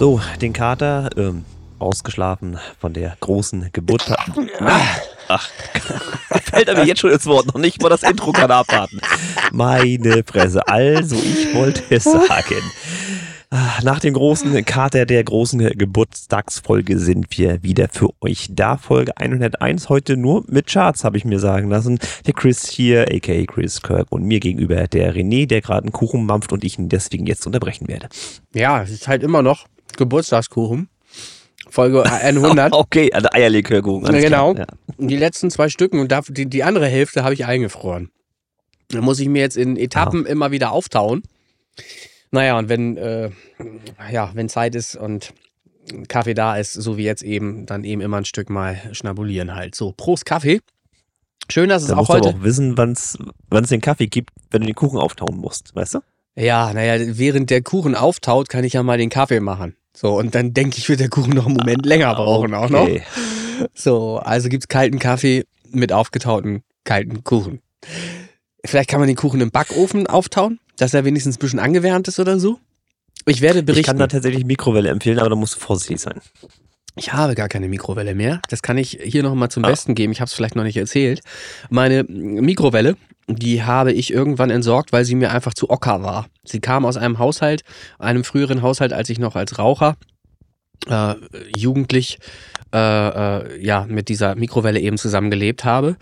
So, den Kater, ähm, ausgeschlafen von der großen Geburt. Ach, fällt er mir jetzt schon ins Wort, noch nicht mal das Intro kann abwarten. Meine Fresse, also ich wollte es sagen. Nach dem großen Kater der großen Geburtstagsfolge sind wir wieder für euch da. Folge 101 heute nur mit Charts, habe ich mir sagen lassen. Der Chris hier, aka Chris Kirk und mir gegenüber der René, der gerade einen Kuchen mampft und ich ihn deswegen jetzt unterbrechen werde. Ja, es ist halt immer noch Geburtstagskuchen. Folge 100. okay, also Eierlikörkuchen. Genau. Ja. Die letzten zwei Stücken und die, die andere Hälfte habe ich eingefroren. Da muss ich mir jetzt in Etappen ja. immer wieder auftauen. Naja, und wenn, äh, ja, wenn Zeit ist und Kaffee da ist, so wie jetzt eben, dann eben immer ein Stück mal schnabulieren halt. So, Prost Kaffee. Schön, dass es da auch heute. Du aber auch wissen, wann es den Kaffee gibt, wenn du den Kuchen auftauen musst, weißt du? Ja, naja, während der Kuchen auftaut, kann ich ja mal den Kaffee machen. So, und dann denke ich, wird der Kuchen noch einen Moment länger brauchen okay. auch noch. So, also gibt's kalten Kaffee mit aufgetauten kalten Kuchen. Vielleicht kann man den Kuchen im Backofen auftauen dass er wenigstens ein bisschen angewärmt ist oder so? Ich werde berichten. Ich kann da tatsächlich Mikrowelle empfehlen, aber da musst du vorsichtig sein. Ich habe gar keine Mikrowelle mehr. Das kann ich hier nochmal zum ah. Besten geben. Ich habe es vielleicht noch nicht erzählt. Meine Mikrowelle, die habe ich irgendwann entsorgt, weil sie mir einfach zu ocker war. Sie kam aus einem Haushalt, einem früheren Haushalt, als ich noch als Raucher äh, jugendlich äh, äh, ja mit dieser Mikrowelle eben zusammengelebt habe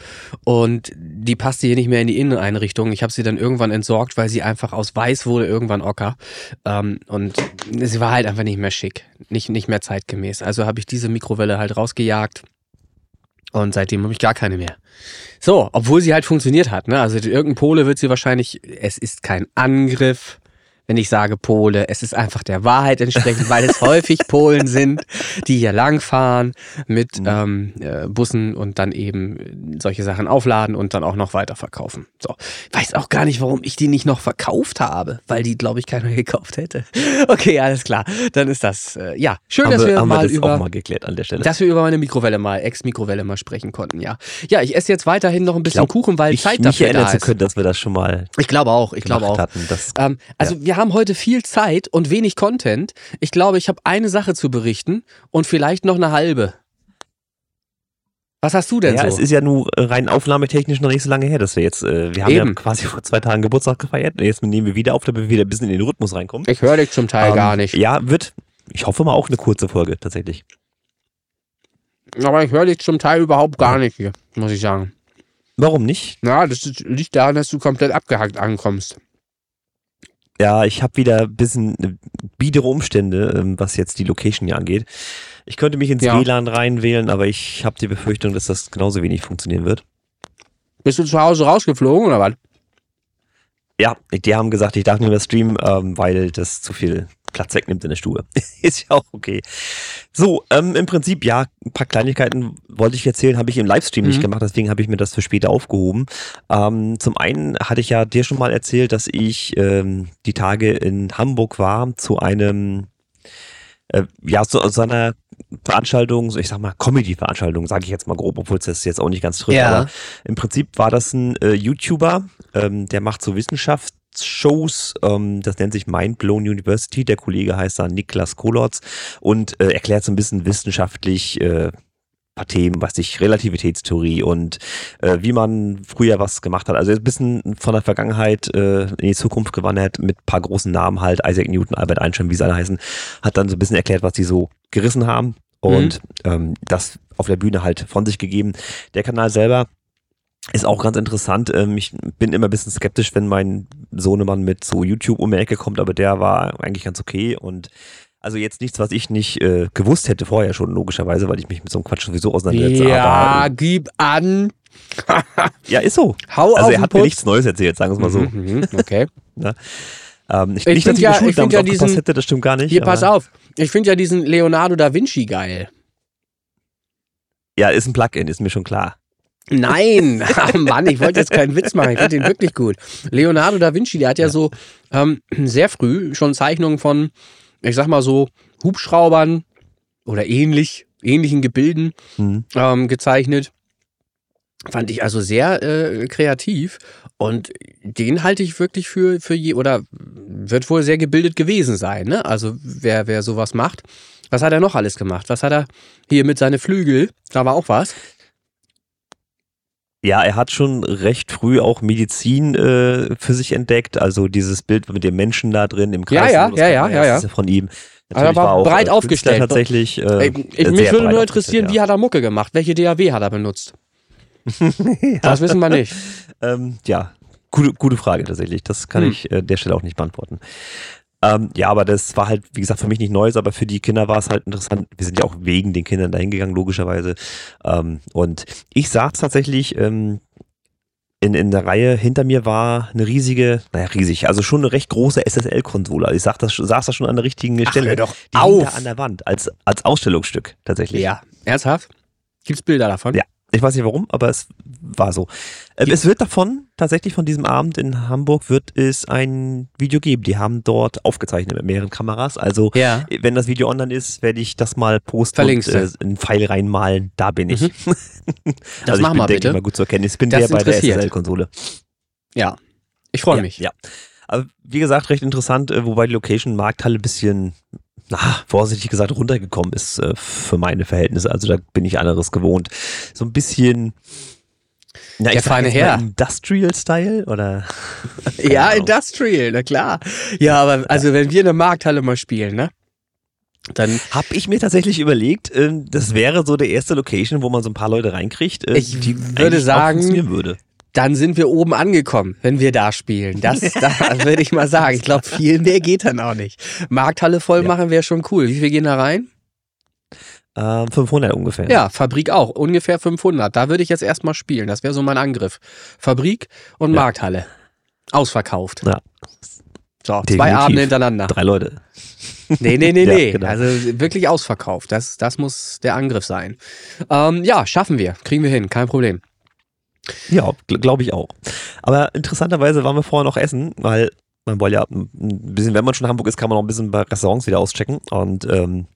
und die passte hier nicht mehr in die Inneneinrichtung. Ich habe sie dann irgendwann entsorgt, weil sie einfach aus Weiß wurde irgendwann ocker ähm, und sie war halt einfach nicht mehr schick, nicht nicht mehr zeitgemäß. Also habe ich diese Mikrowelle halt rausgejagt. Und seitdem habe ich gar keine mehr. So, obwohl sie halt funktioniert hat. Ne? Also irgendein Pole wird sie wahrscheinlich, es ist kein Angriff, wenn ich sage Pole. Es ist einfach der Wahrheit entsprechend, weil es häufig Polen sind, die hier langfahren mit mhm. ähm, äh, Bussen und dann eben solche Sachen aufladen und dann auch noch weiterverkaufen. So, weiß auch gar nicht, warum ich die nicht noch verkauft habe, weil die, glaube ich, keiner gekauft hätte. Okay, alles klar. Dann ist das äh, ja schön, haben dass wir, wir mal das über mal geklärt an der Stelle, dass wir über meine Mikrowelle mal Ex-Mikrowelle mal sprechen konnten. Ja, ja, ich esse jetzt weiterhin noch ein bisschen glaub, Kuchen, weil ich, Zeit dafür mich da ist. zu können, dass wir das schon mal. Ich glaube auch. Ich glaube auch. Hatten, das, ähm, also ja. wir haben heute viel Zeit und wenig Content. Ich glaube, ich habe eine Sache zu berichten und vielleicht noch eine halbe. Was hast du denn ja, so? es ist ja nur rein aufnahmetechnisch noch nicht so lange her, dass wir jetzt, äh, wir haben Eben. ja quasi vor zwei Tagen Geburtstag gefeiert. Jetzt nehmen wir wieder auf, damit wir wieder ein bisschen in den Rhythmus reinkommen. Ich höre dich zum Teil ähm, gar nicht. Ja, wird, ich hoffe mal auch eine kurze Folge, tatsächlich. Aber ich höre dich zum Teil überhaupt gar nicht hier, muss ich sagen. Warum nicht? Na, das liegt daran, dass du komplett abgehackt ankommst. Ja, ich habe wieder ein bisschen äh, biedere Umstände, ähm, was jetzt die Location hier angeht. Ich könnte mich ins ja. WLAN reinwählen, aber ich habe die Befürchtung, dass das genauso wenig funktionieren wird. Bist du zu Hause rausgeflogen oder was? Ja, die haben gesagt, ich darf nicht mehr streamen, ähm, weil das zu viel Platz wegnimmt in der Stube. ist ja auch okay. So, ähm, im Prinzip, ja, ein paar Kleinigkeiten wollte ich erzählen, habe ich im Livestream mhm. nicht gemacht, deswegen habe ich mir das für später aufgehoben. Ähm, zum einen hatte ich ja dir schon mal erzählt, dass ich ähm, die Tage in Hamburg war zu einem äh, ja, zu, zu einer Veranstaltung, ich sag mal Comedy-Veranstaltung, sage ich jetzt mal grob, obwohl es das jetzt auch nicht ganz trifft. Ja. Aber im Prinzip war das ein äh, YouTuber, ähm, der macht so Wissenschaft Shows. Ähm, das nennt sich Mindblown University. Der Kollege heißt da Niklas Kolotz und äh, erklärt so ein bisschen wissenschaftlich äh, paar Themen, was ich, Relativitätstheorie und äh, wie man früher was gemacht hat. Also ein bisschen von der Vergangenheit äh, in die Zukunft gewandert mit paar großen Namen halt, Isaac Newton, Albert Einstein, wie sie alle heißen, hat dann so ein bisschen erklärt, was sie so gerissen haben und mhm. ähm, das auf der Bühne halt von sich gegeben. Der Kanal selber ist auch ganz interessant. Ähm, ich bin immer ein bisschen skeptisch, wenn mein Sohnemann mit so YouTube um die Ecke kommt, aber der war eigentlich ganz okay und also jetzt nichts, was ich nicht äh, gewusst hätte vorher schon, logischerweise, weil ich mich mit so einem Quatsch sowieso auseinandersetze. Ja, aber, gib an. ja, ist so. Hau also er hat Putz. mir nichts Neues erzählt, sagen wir es mal so. Mhm, mhm okay. Na? Ähm, ich, ich nicht, dass ich ja, ich find ja diesen, hätte, das stimmt gar nicht. Hier, pass auf. Ich finde ja diesen Leonardo da Vinci geil. Ja, ist ein Plugin, ist mir schon klar. Nein, Mann, ich wollte jetzt keinen Witz machen. Ich finde den wirklich gut. Leonardo da Vinci, der hat ja, ja. so ähm, sehr früh schon Zeichnungen von, ich sag mal so, Hubschraubern oder ähnlich, ähnlichen Gebilden mhm. ähm, gezeichnet. Fand ich also sehr äh, kreativ und den halte ich wirklich für, für je, oder wird wohl sehr gebildet gewesen sein, ne? Also wer, wer sowas macht. Was hat er noch alles gemacht? Was hat er hier mit seinen Flügel? Da war auch was. Ja, er hat schon recht früh auch Medizin äh, für sich entdeckt. Also dieses Bild mit dem Menschen da drin im Kreis. Ja, ja, ja, ja, ja, ja. Von ihm. Natürlich er war, war auch, breit äh, aufgestellt. Ne? Tatsächlich. Äh, ich, mich würde nur interessieren, ja. wie hat er Mucke gemacht? Welche DAW hat er benutzt? ja. Das wissen wir nicht. ähm, ja, gute, gute Frage tatsächlich. Das kann hm. ich äh, der Stelle auch nicht beantworten. Ähm, ja, aber das war halt, wie gesagt, für mich nicht Neues, aber für die Kinder war es halt interessant. Wir sind ja auch wegen den Kindern dahin gegangen, logischerweise. Ähm, und ich saß tatsächlich ähm, in, in der Reihe hinter mir war eine riesige, naja, riesig, also schon eine recht große SSL-Konsole. Ich sag das, saß da schon an der richtigen Ach, Stelle. doch die auf. da an der Wand, als, als Ausstellungsstück tatsächlich. Ja, ernsthaft? Gibt's Bilder davon? Ja. Ich weiß nicht warum, aber es war so. Ähm, es wird davon, tatsächlich von diesem Abend in Hamburg, wird es ein Video geben. Die haben dort aufgezeichnet mit mehreren Kameras. Also, ja. wenn das Video online ist, werde ich das mal posten Verlinkst und äh, einen Pfeil reinmalen. Da bin ich. Mhm. Das also machen ich wir bin, bitte. Ich mal gut zu erkennen. Ich bin der bei der. SSL-Konsole. Ja. Ich freue ja, mich. Ja. Aber wie gesagt, recht interessant, äh, wobei die Location Markthalle ein bisschen, na, vorsichtig gesagt, runtergekommen ist äh, für meine Verhältnisse. Also da bin ich anderes gewohnt. So ein bisschen. Der ich feine Herr. Industrial-Style oder? Ja, Ahnung. Industrial, na klar. Ja, aber also wenn wir in der Markthalle mal spielen, ne? Dann Hab ich mir tatsächlich überlegt, ähm, das wäre so der erste Location, wo man so ein paar Leute reinkriegt, äh, Ich die würde sagen, würde. Dann sind wir oben angekommen, wenn wir da spielen. Das, das würde ich mal sagen. Ich glaube, viel mehr geht dann auch nicht. Markthalle voll Ja. machen wäre schon cool. Wie viel gehen da rein? Ähm, 500 ungefähr. Ja, Fabrik auch. Ungefähr 500. Da würde ich jetzt erstmal spielen. Das wäre so mein Angriff. Fabrik und Ja. Markthalle. Ausverkauft. Ja. So, zwei Definitiv. Abende hintereinander. Drei Leute. Nee, nee, nee, Ja, nee. genau. Also wirklich ausverkauft. Das, das muss der Angriff sein. Ähm, ja, schaffen wir. Kriegen wir hin. Kein Problem. Ja, gl glaube ich auch. Aber interessanterweise waren wir vorher noch essen, weil man wollte ja ein bisschen, wenn man schon in Hamburg ist, kann man noch ein bisschen bei Restaurants wieder auschecken. Und ähm,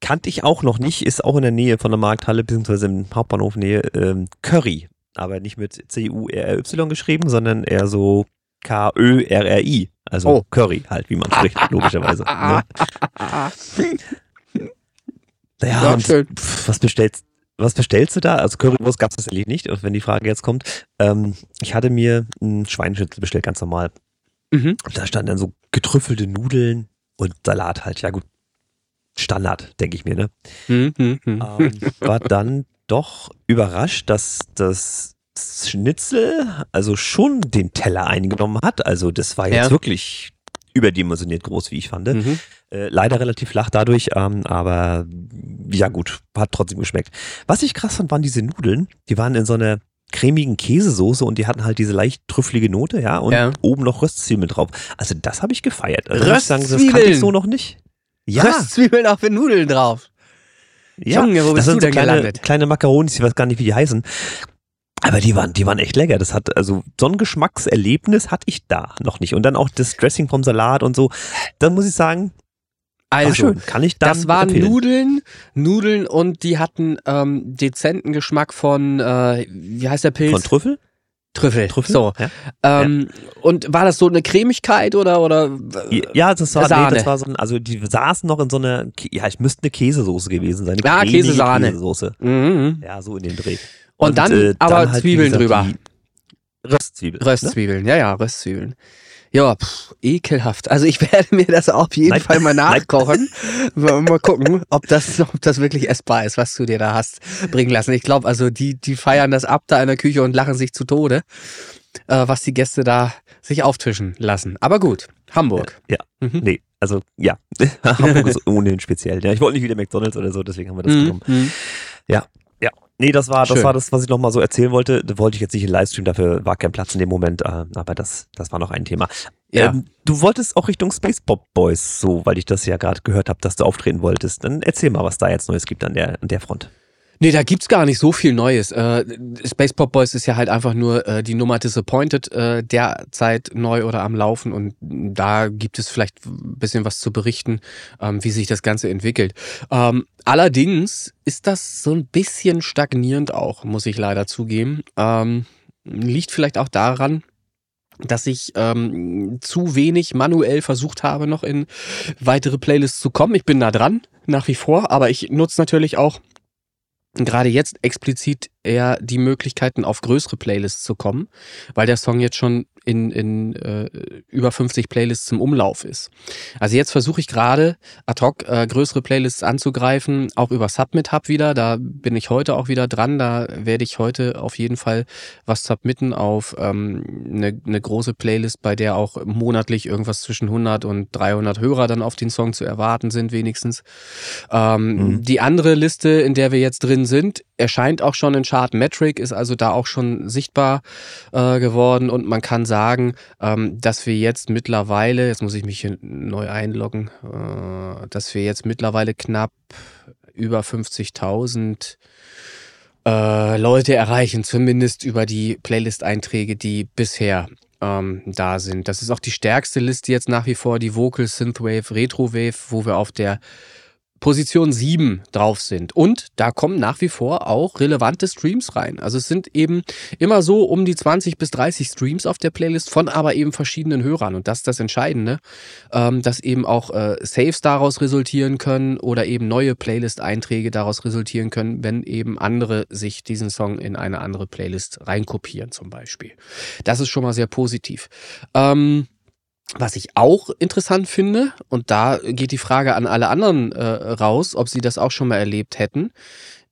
kannte ich auch noch nicht, ist auch in der Nähe von der Markthalle, beziehungsweise im Hauptbahnhof Nähe, ähm, Curry. Aber nicht mit C-U-R-R-Y geschrieben, sondern eher so K-Ö-R-R-I. Also Oh. Curry halt, wie man spricht, logischerweise. Ne? Naja, Ja, und pf, was bestellst was bestellst du da? Also Currywurst gab es tatsächlich nicht, und wenn die Frage jetzt kommt. Ähm, ich hatte mir einen Schweineschnitzel bestellt, ganz normal. Mhm. Und da standen dann so getrüffelte Nudeln und Salat halt. Ja gut, Standard, denke ich mir, ne? Hm, hm, hm. Ähm, war dann doch überrascht, dass das Schnitzel also schon den Teller eingenommen hat. Also das war jetzt Ja. wirklich überdimensioniert groß, wie ich fand. Mhm. Äh, leider relativ flach dadurch, ähm, aber ja gut, hat trotzdem geschmeckt. Was ich krass fand, waren diese Nudeln. Die waren in so einer cremigen Käsesoße und die hatten halt diese leicht trüffelige Note, ja, und Ja. oben noch Röstzwiebeln drauf. Also das habe ich gefeiert. Also muss ich sagen, das Röstzwiebeln? kannte ich so noch nicht. Ja, Röstzwiebeln auf den Nudeln drauf. ja. Junge, wo das bist du sind so kleine, gelandet? kleine Makaronis, ich weiß gar nicht, wie die heißen. Aber die waren, die waren echt lecker. Das hat, also, so ein Geschmackserlebnis hatte ich da noch nicht. Und dann auch das Dressing vom Salat und so. Dann muss ich sagen, Also, schön. Kann ich das waren empfehlen. Nudeln, Nudeln und die hatten ähm, dezenten Geschmack von, äh, wie heißt der Pilz? Von Trüffel? Trüffel. Trüffel? So. Ja. Ähm, Und war das so eine Cremigkeit oder oder? Ja, das war, Sahne. nee, das war so ein, also die saßen noch in so einer, ja, ich müsste eine Käsesoße gewesen sein. Eine Ah, cremige Käsesahne. Käsesoße. Mhm. Ja, so in dem Dreh. Und, dann aber halt, wie Zwiebeln gesagt, drüber. die Röstzwiebeln. Ne? Röstzwiebeln, ja, ja, Röstzwiebeln. Ja, pff, ekelhaft. Also ich werde mir das auf jeden Nein. Fall mal nachkochen. mal, gucken, ob das, ob das wirklich essbar ist, was du dir da hast bringen lassen. Ich glaube, also die, die feiern das ab da in der Küche und lachen sich zu Tode, äh, was die Gäste da sich auftischen lassen. Aber gut, Hamburg. Ja. Mhm. Nee, also ja. Hamburg ist ohnehin speziell. Ja, ich wollte nicht wieder McDonalds oder so, deswegen haben wir das Mhm. genommen. Mhm. Ja. Nee, das war, das Schön. war das, was ich nochmal so erzählen wollte. Da wollte ich jetzt nicht in Livestream, dafür war kein Platz in dem Moment, äh, aber das, das war noch ein Thema. Ja. Ähm, du wolltest auch Richtung Space Pop Boys, so, weil ich das ja gerade gehört habe, dass du auftreten wolltest. Dann erzähl mal, was da jetzt Neues gibt an der, an der Front. Nee, da gibt's gar nicht so viel Neues. Äh, Space Pop Boys ist ja halt einfach nur äh, die Nummer Disappointed äh, derzeit neu oder am Laufen und da gibt es vielleicht ein bisschen was zu berichten, ähm, wie sich das Ganze entwickelt. Ähm, allerdings ist das so ein bisschen stagnierend auch, muss ich leider zugeben. Ähm, liegt vielleicht auch daran, dass ich ähm, zu wenig manuell versucht habe, noch in weitere Playlists zu kommen. Ich bin da dran, nach wie vor, aber ich nutze natürlich auch gerade jetzt explizit eher die Möglichkeiten, auf größere Playlists zu kommen, weil der Song jetzt schon in, in äh, über 50 Playlists im Umlauf ist. Also jetzt versuche ich gerade ad hoc äh, größere Playlists anzugreifen, auch über Submit Hub wieder. Da bin ich heute auch wieder dran. Da werde ich heute auf jeden Fall was submitten auf ähm, eine, eine große Playlist, bei der auch monatlich irgendwas zwischen 100 und 300 Hörer dann auf den Song zu erwarten sind, wenigstens. Ähm, mhm. Die andere Liste, in der wir jetzt drin sind, erscheint auch schon in Chartmetric, ist also da auch schon sichtbar äh, geworden und man kann sagen, ähm, dass wir jetzt mittlerweile, jetzt muss ich mich hier neu einloggen, äh, dass wir jetzt mittlerweile knapp über 50.000 äh, Leute erreichen, zumindest über die Playlist-Einträge, die bisher ähm, da sind. Das ist auch die stärkste Liste jetzt nach wie vor, die Vocal Synthwave Retrowave, wo wir auf der Position 7 drauf sind. Und da kommen nach wie vor auch relevante Streams rein. Also es sind eben immer so um die 20 bis 30 Streams auf der Playlist von aber eben verschiedenen Hörern. Und das ist das Entscheidende, ähm, dass eben auch äh, Saves daraus resultieren können oder eben neue Playlist-Einträge daraus resultieren können, wenn eben andere sich diesen Song in eine andere Playlist reinkopieren zum Beispiel. Das ist schon mal sehr positiv. Ähm, was ich auch interessant finde, und da geht die Frage an alle anderen äh, raus, ob sie das auch schon mal erlebt hätten.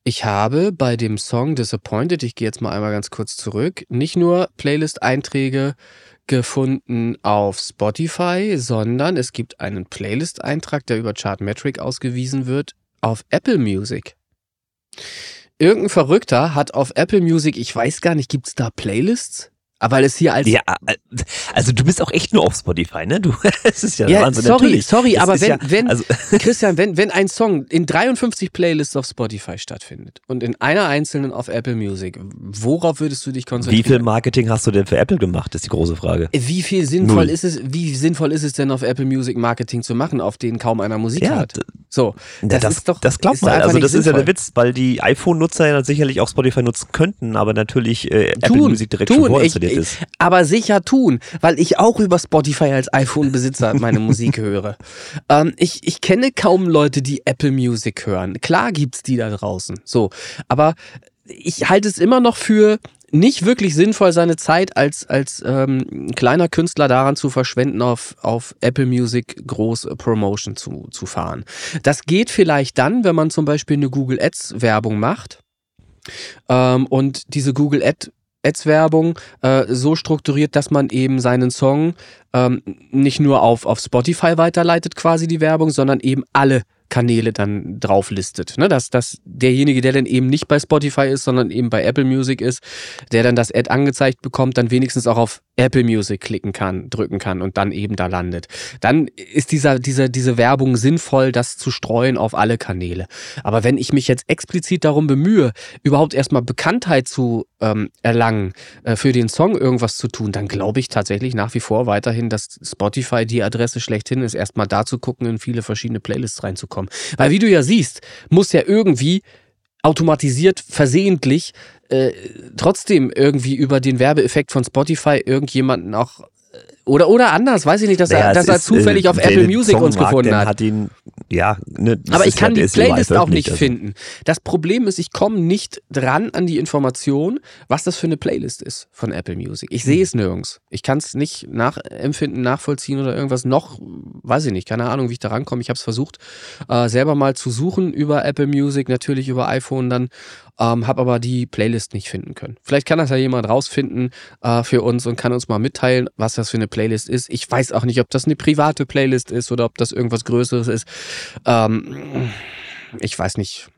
Ich habe bei dem Song Disappointed, ich gehe jetzt mal einmal ganz kurz zurück, nicht nur Playlist-Einträge gefunden auf Spotify, sondern es gibt einen Playlist-Eintrag, der über Chartmetric ausgewiesen wird, auf Apple Music. Irgendein Verrückter hat auf Apple Music, ich weiß gar nicht, gibt es da Playlists? Aber weil es hier als. Ja, also du bist auch echt nur auf Spotify, ne? Du, es ist ja, ja Wahnsinn. Sorry, natürlich. sorry, das aber wenn, ja, wenn, also Christian, wenn, wenn ein Song in 53 Playlists auf Spotify stattfindet und in einer einzelnen auf Apple Music, worauf würdest du dich konzentrieren? Wie viel Marketing hast du denn für Apple gemacht, ist die große Frage. Wie viel sinnvoll Null. ist es, wie sinnvoll ist es denn auf Apple Music Marketing zu machen, auf denen kaum einer Musik ja, hat? So, das, das ist doch. Das glaubt man. Also das sinnvoll. ist ja der Witz, weil die iPhone-Nutzer ja sicherlich auch Spotify nutzen könnten, aber natürlich äh, Apple Music direkt tun. schon vorinstalliert ist. Aber sicher tun, weil ich auch über Spotify als iPhone-Besitzer meine Musik höre. Ähm, ich, ich kenne kaum Leute, die Apple Music hören. Klar gibt's die da draußen. So. Aber ich halte es immer noch für nicht wirklich sinnvoll, seine Zeit als, als ähm, kleiner Künstler daran zu verschwenden, auf, auf Apple Music groß Promotion zu, zu fahren. Das geht vielleicht dann, wenn man zum Beispiel eine Google Ads Werbung macht. Ähm, und diese Google Ad Ads-Werbung äh, so strukturiert, dass man eben seinen Song ähm, nicht nur auf, auf Spotify weiterleitet, quasi die Werbung, sondern eben alle Kanäle dann drauf listet. Ne? Dass, dass derjenige, der dann eben nicht bei Spotify ist, sondern eben bei Apple Music ist, der dann das Ad angezeigt bekommt, dann wenigstens auch auf Apple Music klicken kann, drücken kann und dann eben da landet. Dann ist dieser, dieser, diese Werbung sinnvoll, das zu streuen auf alle Kanäle. Aber wenn ich mich jetzt explizit darum bemühe, überhaupt erstmal Bekanntheit zu ähm, erlangen, äh, für den Song irgendwas zu tun, dann glaube ich tatsächlich nach wie vor weiterhin, dass Spotify die Adresse schlechthin ist, erstmal da zu gucken, in viele verschiedene Playlists reinzukommen. Weil wie du ja siehst, muss ja irgendwie automatisiert, versehentlich äh, trotzdem irgendwie über den Werbeeffekt von Spotify irgendjemanden auch oder, oder anders, weiß ich nicht, dass, naja, er, dass er zufällig äh, auf Apple Music uns gefunden hat. hat ihn, ja, ne, Aber ich kann ja, die Playlist auch nicht also. finden. Das Problem ist, ich komme nicht dran an die Information, was das für eine Playlist ist von Apple Music. Ich sehe hm. es nirgends. Ich kann es nicht nachempfinden, nachvollziehen oder irgendwas. Noch, weiß ich nicht, keine Ahnung, wie ich da rankomme. Ich habe es versucht, äh, selber mal zu suchen über Apple Music, natürlich über iPhone dann ähm, habe aber die Playlist nicht finden können. Vielleicht kann das ja jemand rausfinden äh, für uns und kann uns mal mitteilen, was das für eine Playlist ist. Ich weiß auch nicht, ob das eine private Playlist ist oder ob das irgendwas Größeres ist. Ähm, ich weiß nicht.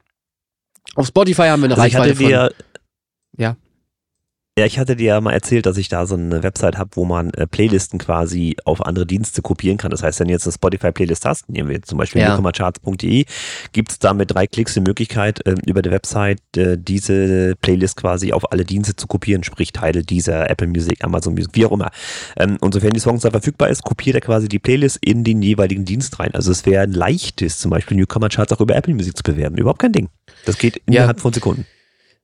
Auf Spotify haben wir eine also Reichweite dir, von. Ja. Ja, ich hatte dir ja mal erzählt, dass ich da so eine Website habe, wo man äh, Playlisten quasi auf andere Dienste kopieren kann. Das heißt, wenn du jetzt eine Spotify-Playlist hast, nehmen wir jetzt zum Beispiel ja. newcomercharts.de, gibt es da mit drei Klicks die Möglichkeit, äh, über die Website äh, diese Playlist quasi auf alle Dienste zu kopieren, sprich Tidal, Deezer, Apple Music, Amazon Music, wie auch immer. Ähm, und sofern die Songs da verfügbar ist, kopiert er quasi die Playlist in den jeweiligen Dienst rein. Also es wäre ein leichtes, zum Beispiel Newcomer Charts auch über Apple Music zu bewerben. Überhaupt kein Ding. Das geht innerhalb ja. von Sekunden.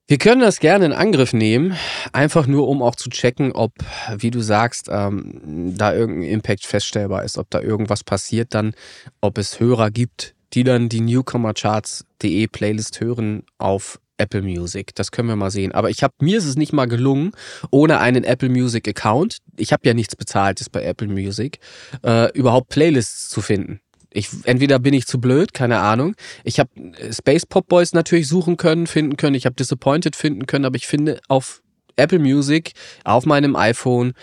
Wir können das gerne in Angriff nehmen, einfach nur um auch zu checken, ob, wie du sagst, ähm, da irgendein Impact feststellbar ist, ob da irgendwas passiert dann, ob es Hörer gibt, die dann die Newcomercharts.de Playlist hören auf Apple Music. Das können wir mal sehen. Aber ich habe mir ist es nicht mal gelungen, ohne einen Apple Music Account, ich habe ja nichts bezahltes bei Apple Music, äh, überhaupt Playlists zu finden. Ich, entweder bin ich zu blöd, keine Ahnung. Ich habe äh, Space Pop Boys natürlich suchen können, finden können. Ich habe Disappointed finden können, aber ich finde auf Apple Music, auf meinem iPhone,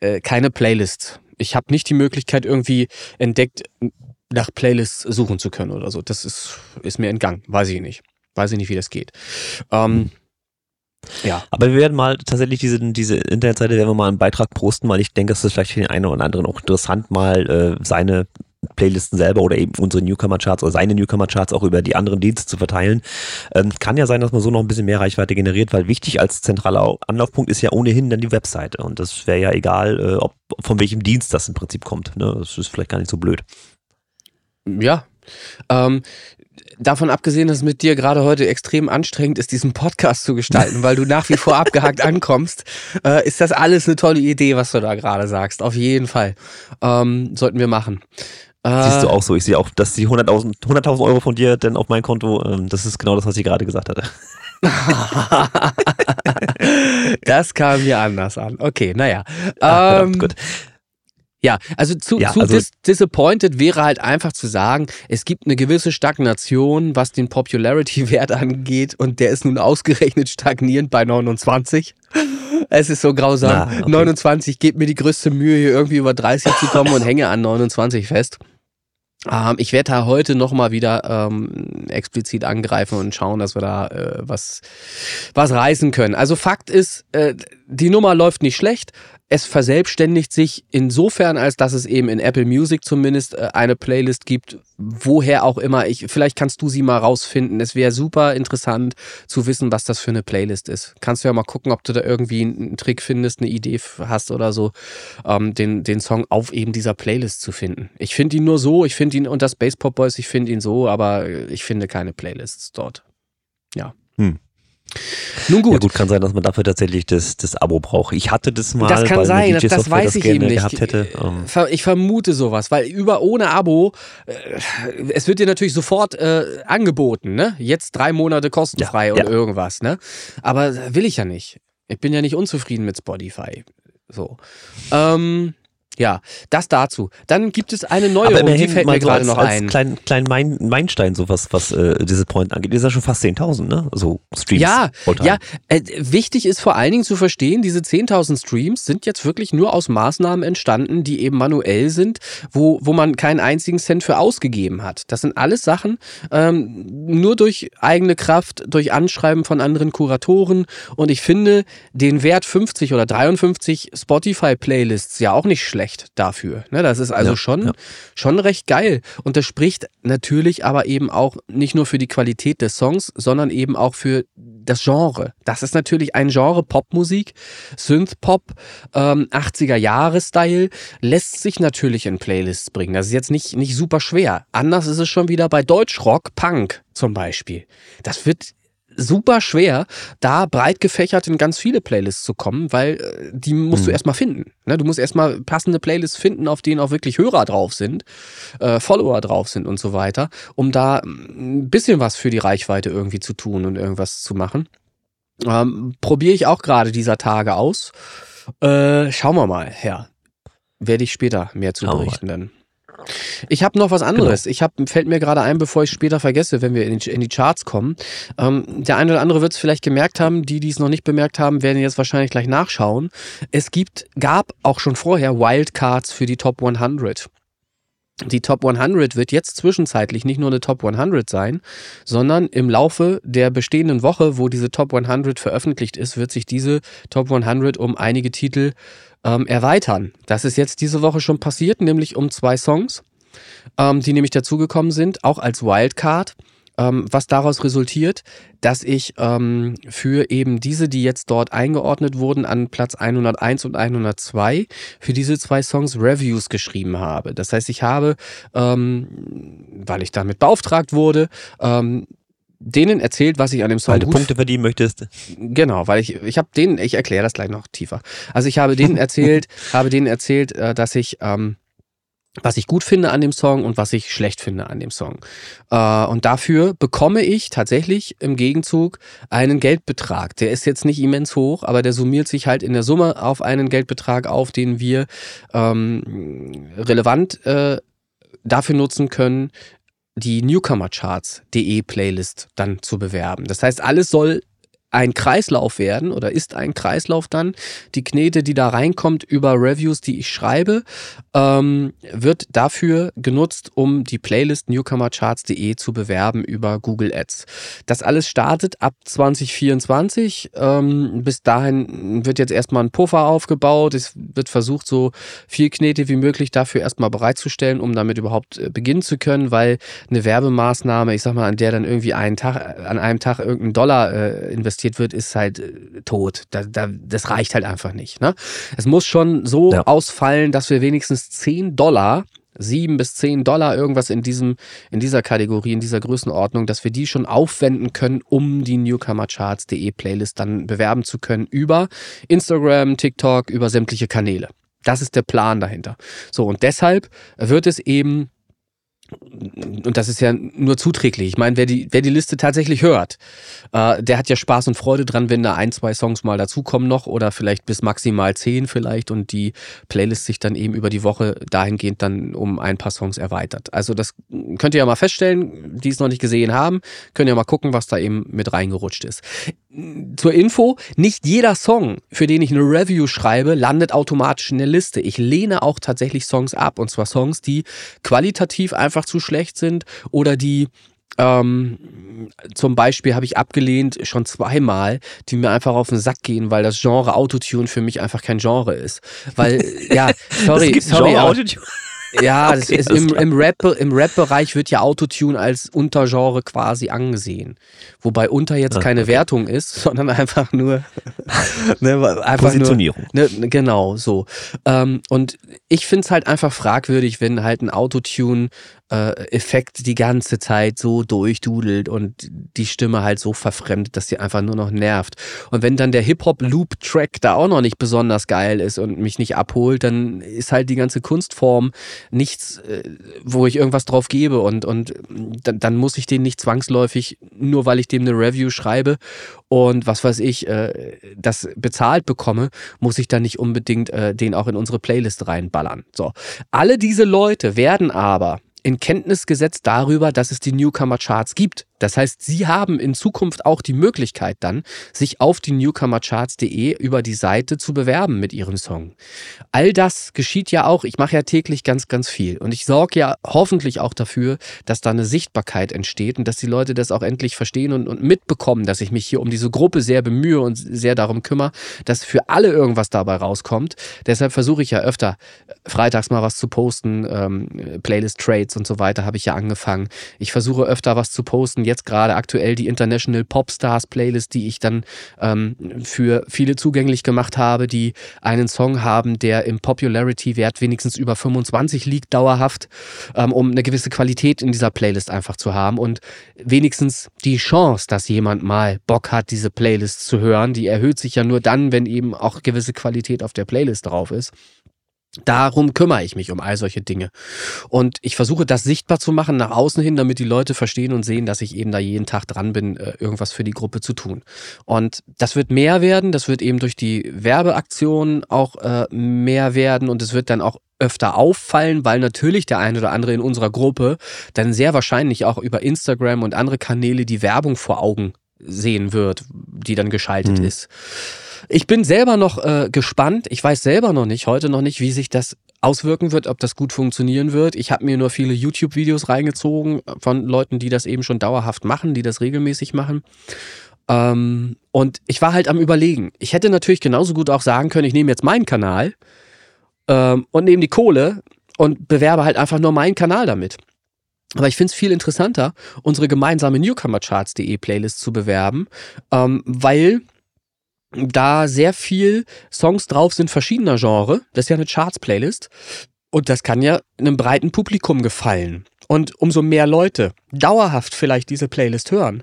äh, keine Playlists. Ich habe nicht die Möglichkeit irgendwie entdeckt, nach Playlists suchen zu können oder so. Das ist, ist mir entgangen. Weiß ich nicht. Weiß ich nicht, wie das geht. Ähm, ja. Aber wir werden mal tatsächlich diese, diese Internetseite, werden wir mal einen Beitrag posten, weil ich denke, es ist vielleicht für den einen oder anderen auch interessant, mal äh, seine Playlisten selber oder eben unsere Newcomer-Charts oder seine Newcomer-Charts auch über die anderen Dienste zu verteilen. Ähm, kann ja sein, dass man so noch ein bisschen mehr Reichweite generiert, weil wichtig als zentraler Anlaufpunkt ist ja ohnehin dann die Webseite. Und das wäre ja egal, äh, ob von welchem Dienst das im Prinzip kommt. Ne? Das ist vielleicht gar nicht so blöd. Ja. Ähm, davon abgesehen, dass es mit dir gerade heute extrem anstrengend ist, diesen Podcast zu gestalten, weil du nach wie vor abgehackt ankommst, äh, ist das alles eine tolle Idee, was du da gerade sagst. Auf jeden Fall. Ähm, sollten wir machen. Siehst du auch so. Ich sehe auch, dass die 100.000 100 Euro von dir denn auf mein Konto, ähm, das ist genau das, was ich gerade gesagt hatte. das kam hier anders an. Okay, naja. Ach, ähm, gut. Ja, also zu, ja, zu also dis disappointed wäre halt einfach zu sagen, es gibt eine gewisse Stagnation, was den Popularity-Wert angeht und der ist nun ausgerechnet stagnierend bei 29. Es ist so grausam. Na, okay. 29, gebt mir die größte Mühe, hier irgendwie über 30 zu kommen und hänge an 29 fest. Ähm, ich werde da heute nochmal wieder ähm, explizit angreifen und schauen, dass wir da äh, was, was reißen können. Also Fakt ist, äh, die Nummer läuft nicht schlecht es verselbstständigt sich insofern, als dass es eben in Apple Music zumindest äh, eine Playlist gibt, woher auch immer. Ich, vielleicht kannst du sie mal rausfinden. Es wäre super interessant zu wissen, was das für eine Playlist ist. Kannst du ja mal gucken, ob du da irgendwie einen Trick findest, eine Idee hast oder so, ähm, den, den Song auf eben dieser Playlist zu finden. Ich finde ihn nur so, ich finde ihn unter Space Pop Boys, ich finde ihn so, aber ich finde keine Playlists dort. Ja. Hm. Nun gut. Ja gut, kann sein, dass man dafür tatsächlich das, das Abo braucht. Ich hatte das mal. Das kann sein, das, das weiß ich eben nicht. Hätte. Ähm. Ich vermute sowas, weil über ohne Abo, äh, es wird dir natürlich sofort äh, angeboten, ne? Jetzt drei Monate kostenfrei ja, oder ja. irgendwas, ne? Aber will ich ja nicht. Ich bin ja nicht unzufrieden mit Spotify. So. Ähm, ja, das dazu. Dann gibt es eine neue, Aber die fällt mir gerade so noch als ein. Kleinen klein Main, Meilenstein, so was, was äh, diese Point angeht, ist ja schon fast 10.000, ne? So Streams. Ja, ja. Äh, wichtig ist vor allen Dingen zu verstehen, diese 10.000 Streams sind jetzt wirklich nur aus Maßnahmen entstanden, die eben manuell sind, wo, wo man keinen einzigen Cent für ausgegeben hat. Das sind alles Sachen, ähm, nur durch eigene Kraft, durch Anschreiben von anderen Kuratoren. Und ich finde den Wert 50 oder 53 Spotify-Playlists ja auch nicht schlecht schlecht dafür. Ne, das ist also ja, schon, ja. schon recht geil. Und das spricht natürlich aber eben auch nicht nur für die Qualität des Songs, sondern eben auch für das Genre. Das ist natürlich ein Genre Popmusik, Synth-Pop, ähm, 80er-Jahre-Style, lässt sich natürlich in Playlists bringen. Das ist jetzt nicht, nicht super schwer. Anders ist es schon wieder bei Deutschrock, Punk zum Beispiel. Das wird super schwer, da breit gefächert in ganz viele Playlists zu kommen, weil äh, die musst mhm. du erstmal finden. Ne? Du musst erstmal passende Playlists finden, auf denen auch wirklich Hörer drauf sind, äh, Follower drauf sind und so weiter, um da mm, ein bisschen was für die Reichweite irgendwie zu tun und irgendwas zu machen. Ähm, Probiere ich auch gerade dieser Tage aus. Äh, schauen wir mal, ja. Werde ich später mehr zu berichten dann. Ich habe noch was anderes. Genau. Ich hab, fällt mir gerade ein, bevor ich später vergesse, wenn wir in die, in die Charts kommen. Ähm, der eine oder andere wird es vielleicht gemerkt haben. Die, die es noch nicht bemerkt haben, werden jetzt wahrscheinlich gleich nachschauen. Es gibt, gab auch schon vorher Wildcards für die Top 100. Die Top 100 wird jetzt zwischenzeitlich nicht nur eine Top 100 sein, sondern im Laufe der bestehenden Woche, wo diese Top 100 veröffentlicht ist, wird sich diese Top 100 um einige Titel ähm, erweitern. Das ist jetzt diese Woche schon passiert, nämlich um zwei Songs, ähm, die nämlich dazugekommen sind, auch als Wildcard. Ähm, was daraus resultiert, dass ich ähm, für eben diese, die jetzt dort eingeordnet wurden, an Platz 101 und 102, für diese zwei Songs Reviews geschrieben habe. Das heißt, ich habe, ähm, weil ich damit beauftragt wurde, ähm, denen erzählt, was ich an dem Song Weil du Punkte verdienen möchtest. Genau, weil ich ich habe denen, ich erkläre das gleich noch tiefer. Also ich habe denen erzählt, habe denen erzählt, äh, dass ich ähm, was ich gut finde an dem Song und was ich schlecht finde an dem Song. Äh, und dafür bekomme ich tatsächlich im Gegenzug einen Geldbetrag. Der ist jetzt nicht immens hoch, aber der summiert sich halt in der Summe auf einen Geldbetrag auf, den wir ähm, relevant äh, dafür nutzen können, die Newcomercharts.de Playlist dann zu bewerben. Das heißt, alles soll ein Kreislauf werden oder ist ein Kreislauf dann. Die Knete, die da reinkommt über Reviews, die ich schreibe, ähm, wird dafür genutzt, um die Playlist newcomercharts.de zu bewerben über Google Ads. Das alles startet ab 2024. Ähm, bis dahin wird jetzt erstmal ein Puffer aufgebaut. Es wird versucht, so viel Knete wie möglich dafür erstmal bereitzustellen, um damit überhaupt äh, beginnen zu können, weil eine Werbemaßnahme, ich sag mal, an der dann irgendwie einen Tag, an einem Tag irgendein Dollar äh, investiert investiert wird, ist halt äh, tot. Da, da, das reicht halt einfach nicht. Ne? Es muss schon so ja. ausfallen, dass wir wenigstens 10 Dollar sieben bis zehn Dollar irgendwas in diesem in dieser Kategorie in dieser Größenordnung, dass wir die schon aufwenden können, um die Newcomercharts.de Playlist dann bewerben zu können über Instagram, TikTok, über sämtliche Kanäle. Das ist der Plan dahinter. So und deshalb wird es eben und das ist ja nur zuträglich. Ich meine, wer die, wer die Liste tatsächlich hört, äh, der hat ja Spaß und Freude dran, wenn da ein, zwei Songs mal dazukommen noch oder vielleicht bis maximal zehn vielleicht und die Playlist sich dann eben über die Woche dahingehend dann um ein paar Songs erweitert. Also das könnt ihr ja mal feststellen, die es noch nicht gesehen haben, könnt ihr mal gucken, was da eben mit reingerutscht ist. Zur Info, nicht jeder Song, für den ich eine Review schreibe, landet automatisch in der Liste. Ich lehne auch tatsächlich Songs ab und zwar Songs, die qualitativ einfach einfach zu schlecht sind oder die ähm, zum Beispiel habe ich abgelehnt schon zweimal, die mir einfach auf den Sack gehen, weil das Genre Autotune für mich einfach kein Genre ist. Weil, ja, sorry, sorry. Aber, ja, okay, ist, im, im, Rap, im Rap-Bereich wird ja Autotune als Untergenre quasi angesehen. Wobei unter jetzt ah, keine okay. Wertung ist, sondern einfach nur ne, einfach Positionierung. Nur, ne, genau, so. Ähm, und ich finde es halt einfach fragwürdig, wenn halt ein Autotune äh, die ganze Zeit so durchdudelt und die Stimme halt so verfremdet, dass sie einfach nur noch nervt. Und wenn dann der Hip-Hop-Loop-Track da auch noch nicht besonders geil ist und mich nicht abholt, dann ist halt die ganze Kunstform nichts, äh, wo ich irgendwas drauf gebe und, und dann, dann muss ich den nicht zwangsläufig, nur weil ich dem eine Review schreibe und was weiß ich, äh, das bezahlt bekomme, muss ich dann nicht unbedingt äh, den auch in unsere Playlist reinballern. So. Alle diese Leute werden aber in Kenntnis gesetzt darüber, dass es die Newcomer Charts gibt. Das heißt, Sie haben in Zukunft auch die Möglichkeit dann, sich auf die newcomercharts.de über die Seite zu bewerben mit Ihrem Song. All das geschieht ja auch. Ich mache ja täglich ganz, ganz viel. Und ich sorge ja hoffentlich auch dafür, dass da eine Sichtbarkeit entsteht und dass die Leute das auch endlich verstehen und, und mitbekommen, dass ich mich hier um diese Gruppe sehr bemühe und sehr darum kümmere, dass für alle irgendwas dabei rauskommt. Deshalb versuche ich ja öfter freitags mal was zu posten. Ähm, Playlist Trades und so weiter habe ich ja angefangen. Ich versuche öfter was zu posten jetzt gerade aktuell die International Popstars Playlist, die ich dann ähm, für viele zugänglich gemacht habe, die einen Song haben, der im Popularity-Wert wenigstens über 25 liegt, dauerhaft, ähm, um eine gewisse Qualität in dieser Playlist einfach zu haben und wenigstens die Chance, dass jemand mal Bock hat, diese Playlist zu hören, die erhöht sich ja nur dann, wenn eben auch gewisse Qualität auf der Playlist drauf ist. Darum kümmere ich mich um all solche Dinge. Und ich versuche das sichtbar zu machen nach außen hin, damit die Leute verstehen und sehen, dass ich eben da jeden Tag dran bin, äh, irgendwas für die Gruppe zu tun. Und das wird mehr werden, das wird eben durch die Werbeaktionen auch äh, mehr werden und es wird dann auch öfter auffallen, weil natürlich der ein oder andere in unserer Gruppe dann sehr wahrscheinlich auch über Instagram und andere Kanäle die Werbung vor Augen sehen wird, die dann geschaltet mhm. ist. Ich bin selber noch äh, gespannt. Ich weiß selber noch nicht, heute noch nicht, wie sich das auswirken wird, ob das gut funktionieren wird. Ich habe mir nur viele YouTube-Videos reingezogen von Leuten, die das eben schon dauerhaft machen, die das regelmäßig machen. Ähm, und ich war halt am Überlegen. Ich hätte natürlich genauso gut auch sagen können, ich nehme jetzt meinen Kanal ähm, und nehme die Kohle und bewerbe halt einfach nur meinen Kanal damit. Aber ich finde es viel interessanter, unsere gemeinsame Newcomercharts.de Playlist zu bewerben, ähm, weil da sehr viel Songs drauf sind verschiedener Genre. Das ist ja eine Charts-Playlist. Und das kann ja einem breiten Publikum gefallen. Und umso mehr Leute dauerhaft vielleicht diese Playlist hören,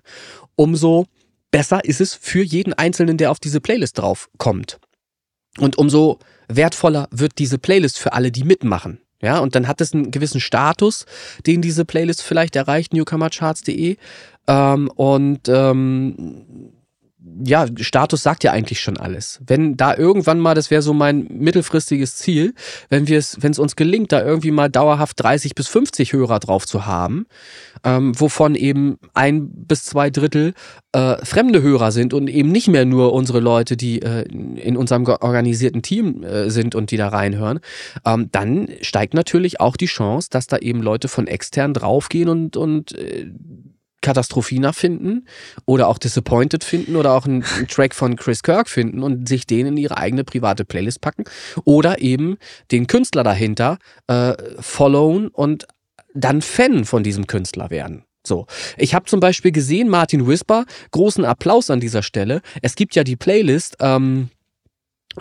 umso besser ist es für jeden Einzelnen, der auf diese Playlist drauf kommt. Und umso wertvoller wird diese Playlist für alle, die mitmachen. Ja, und dann hat es einen gewissen Status, den diese Playlist vielleicht erreicht, newcomercharts.de. Ähm, und ähm, ja, Status sagt ja eigentlich schon alles. Wenn da irgendwann mal, das wäre so mein mittelfristiges Ziel, wenn wir es, wenn es uns gelingt, da irgendwie mal dauerhaft 30 bis 50 Hörer drauf zu haben, ähm, wovon eben ein bis zwei Drittel äh, fremde Hörer sind und eben nicht mehr nur unsere Leute, die äh, in unserem organisierten Team äh, sind und die da reinhören, ähm, dann steigt natürlich auch die Chance, dass da eben Leute von extern draufgehen und, und äh, Katastrophina finden oder auch Disappointed finden oder auch einen, Track von Chris Kirk finden und sich den in ihre eigene private Playlist packen oder eben den Künstler dahinter äh, followen und dann Fan von diesem Künstler werden. So, ich habe zum Beispiel gesehen, Martin Whisper, großen Applaus an dieser Stelle. Es gibt ja die Playlist, ähm,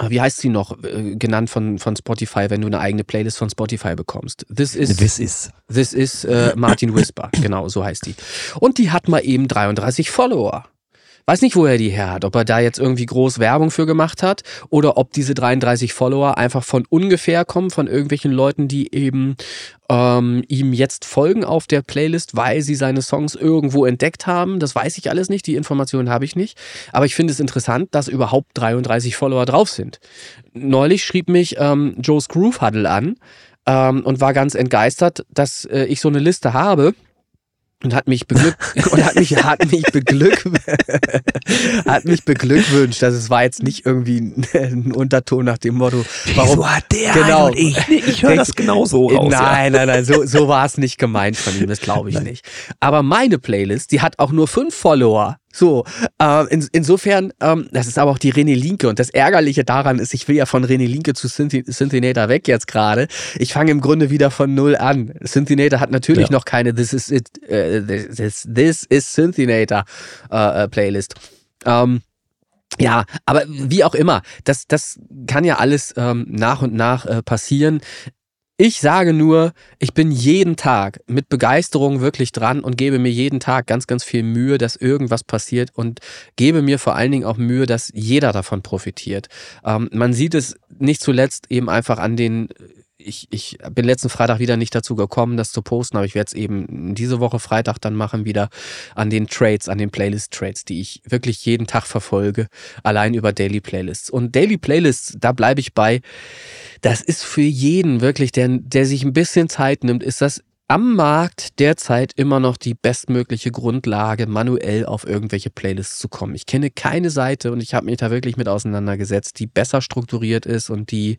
wie heißt sie noch, äh, genannt von, von Spotify, wenn du eine eigene Playlist von Spotify bekommst? This is, This is, this is äh, Martin Whisper, genau, so heißt die. Und die hat mal eben 33 Follower. Weiß nicht, wo er die her hat, ob er da jetzt irgendwie groß Werbung für gemacht hat oder ob diese 33 Follower einfach von ungefähr kommen, von irgendwelchen Leuten, die eben ähm, ihm jetzt folgen auf der Playlist, weil sie seine Songs irgendwo entdeckt haben. Das weiß ich alles nicht, die Informationen habe ich nicht. Aber ich finde es interessant, dass überhaupt 33 Follower drauf sind. Neulich schrieb mich ähm, Joe's Groove Huddle an ähm, und war ganz entgeistert, dass äh, ich so eine Liste habe und hat mich beglück und hat mich hat mich beglück hat mich beglückwünscht. Also es war jetzt nicht irgendwie ein Unterton nach dem Motto, warum so hat der genau und ich ich höre das genauso raus. Nein, ja. nein, nein, so so war es nicht gemeint von ihm, das glaube ich nein. nicht. Aber meine Playlist, die hat auch nur fünf Follower. So, äh, in, insofern, ähm, das ist aber auch die René Linke und das Ärgerliche daran ist, ich will ja von René Linke zu Synthinator weg jetzt gerade. Ich fange im Grunde wieder von null an. Synthinator hat natürlich ja. noch keine This is it, äh, this, this is Synthinator äh, äh, Playlist. Ähm, ja, aber wie auch immer, das, das kann ja alles ähm, nach und nach äh, passieren. Ich sage nur, ich bin jeden Tag mit Begeisterung wirklich dran und gebe mir jeden Tag ganz, ganz viel Mühe, dass irgendwas passiert und gebe mir vor allen Dingen auch Mühe, dass jeder davon profitiert. Ähm, man sieht es nicht zuletzt eben einfach an den ich, ich bin letzten Freitag wieder nicht dazu gekommen, das zu posten, aber ich werde es eben diese Woche Freitag dann machen, wieder an den Trades, an den Playlist-Trades, die ich wirklich jeden Tag verfolge, allein über Daily Playlists. Und Daily Playlists, da bleibe ich bei, das ist für jeden wirklich, der, der sich ein bisschen Zeit nimmt, ist das am Markt derzeit immer noch die bestmögliche Grundlage, manuell auf irgendwelche Playlists zu kommen. Ich kenne keine Seite und ich habe mich da wirklich mit auseinandergesetzt, die besser strukturiert ist und die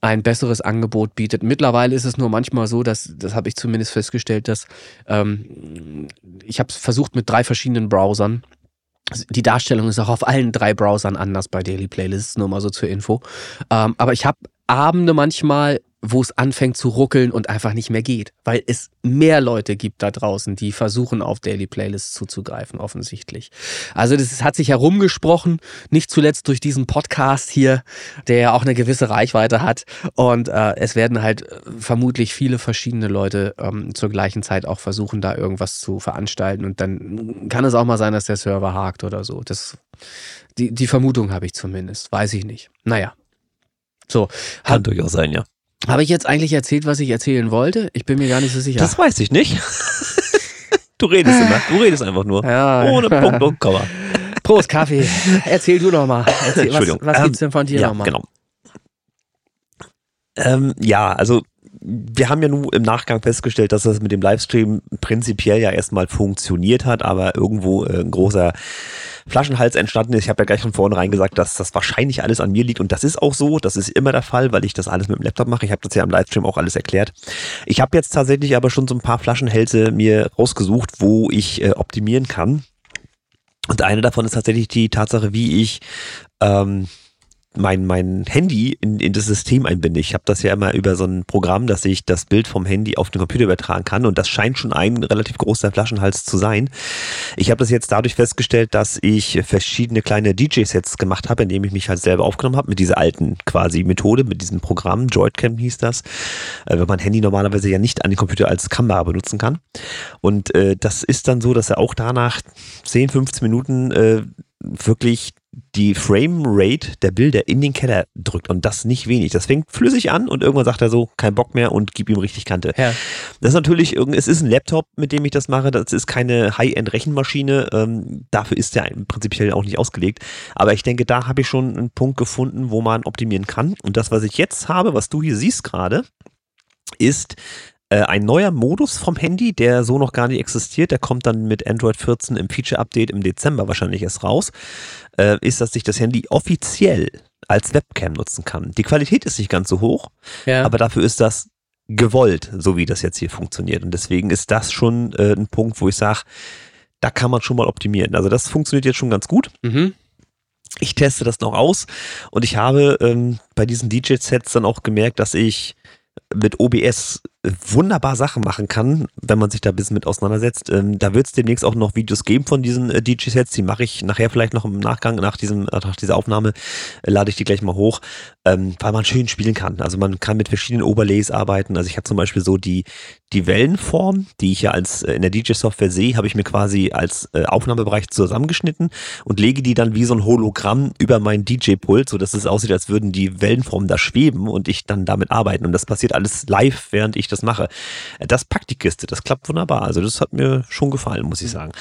ein besseres Angebot bietet. Mittlerweile ist es nur manchmal so, dass, das habe ich zumindest festgestellt, dass ähm, ich habe es versucht mit drei verschiedenen Browsern. Die Darstellung ist auch auf allen drei Browsern anders bei Daily Playlists, nur mal so zur Info. Ähm, aber ich habe Abende manchmal wo es anfängt zu ruckeln und einfach nicht mehr geht, weil es mehr Leute gibt da draußen, die versuchen auf Daily Playlists zuzugreifen, offensichtlich. Also das hat sich herumgesprochen, nicht zuletzt durch diesen Podcast hier, der ja auch eine gewisse Reichweite hat und äh, es werden halt äh, vermutlich viele verschiedene Leute ähm, zur gleichen Zeit auch versuchen, da irgendwas zu veranstalten und dann kann es auch mal sein, dass der Server hakt oder so. Das, die, die Vermutung habe ich zumindest, weiß ich nicht. Naja. So. Kann durchaus sein, ja. Habe ich jetzt eigentlich erzählt, was ich erzählen wollte? Ich bin mir gar nicht so sicher. Das weiß ich nicht. du redest immer. Du redest einfach nur. Ja, Ohne Punkt und Komma. Prost, Kaffee. Erzähl du nochmal. Entschuldigung. Was, was ähm, gibt's denn von dir ja, nochmal? Genau. Ähm, ja, also wir haben ja nun im Nachgang festgestellt, dass das mit dem Livestream prinzipiell ja erstmal funktioniert hat, aber irgendwo äh, ein großer Flaschenhals entstanden ist. Ich habe ja gleich von vornherein gesagt, dass das wahrscheinlich alles an mir liegt und das ist auch so. Das ist immer der Fall, weil ich das alles mit dem Laptop mache. Ich habe das ja im Livestream auch alles erklärt. Ich habe jetzt tatsächlich aber schon so ein paar Flaschenhälse mir rausgesucht, wo ich äh, optimieren kann. Und eine davon ist tatsächlich die Tatsache, wie ich ähm, mein, mein Handy in, in das System einbinde. Ich habe das ja immer über so ein Programm, dass ich das Bild vom Handy auf den Computer übertragen kann und das scheint schon ein relativ großer Flaschenhals zu sein. Ich habe das jetzt dadurch festgestellt, dass ich verschiedene kleine DJ-Sets gemacht habe, indem ich mich halt selber aufgenommen habe mit dieser alten quasi Methode, mit diesem Programm, Droidcam hieß das, äh, wenn man Handy normalerweise ja nicht an den Computer als Kamera benutzen kann. Und äh, das ist dann so, dass er auch danach 10, 15 Minuten äh, wirklich die Framerate der Bilder in den Keller drückt und das nicht wenig. Das fängt flüssig an und irgendwann sagt er so, kein Bock mehr und gib ihm richtig Kante. Ja. Das ist natürlich, es ist ein Laptop, mit dem ich das mache. Das ist keine High-End-Rechenmaschine. Ähm, dafür ist der prinzipiell auch nicht ausgelegt. Aber ich denke, da habe ich schon einen Punkt gefunden, wo man optimieren kann. Und das, was ich jetzt habe, was du hier siehst gerade, ist äh, ein neuer Modus vom Handy, der so noch gar nicht existiert. Der kommt dann mit Android 14 im Feature-Update im Dezember wahrscheinlich erst raus. Äh, ist, dass ich das Handy offiziell als Webcam nutzen kann. Die Qualität ist nicht ganz so hoch, ja. aber dafür ist das gewollt, so wie das jetzt hier funktioniert. Und deswegen ist das schon äh, ein Punkt, wo ich sage, da kann man schon mal optimieren. Also das funktioniert jetzt schon ganz gut. Mhm. Ich teste das noch aus und ich habe ähm, bei diesen DJ-Sets dann auch gemerkt, dass ich mit OBS wunderbar Sachen machen kann, wenn man sich da ein bisschen mit auseinandersetzt. Ähm, da wird es demnächst auch noch Videos geben von diesen äh, DJ-Sets. Die mache ich nachher vielleicht noch im Nachgang, nach, diesem, nach dieser Aufnahme, äh, lade ich die gleich mal hoch, ähm, weil man schön spielen kann. Also man kann mit verschiedenen Overlays arbeiten. Also ich habe zum Beispiel so die, die Wellenform, die ich ja als äh, in der DJ-Software sehe, habe ich mir quasi als äh, Aufnahmebereich zusammengeschnitten und lege die dann wie so ein Hologramm über meinen DJ-Pult, so dass es aussieht, als würden die Wellenformen da schweben und ich dann damit arbeiten. Und das passiert alles live, während ich das mache. Das packt die Kiste, das klappt wunderbar. Also das hat mir schon gefallen, muss ich sagen.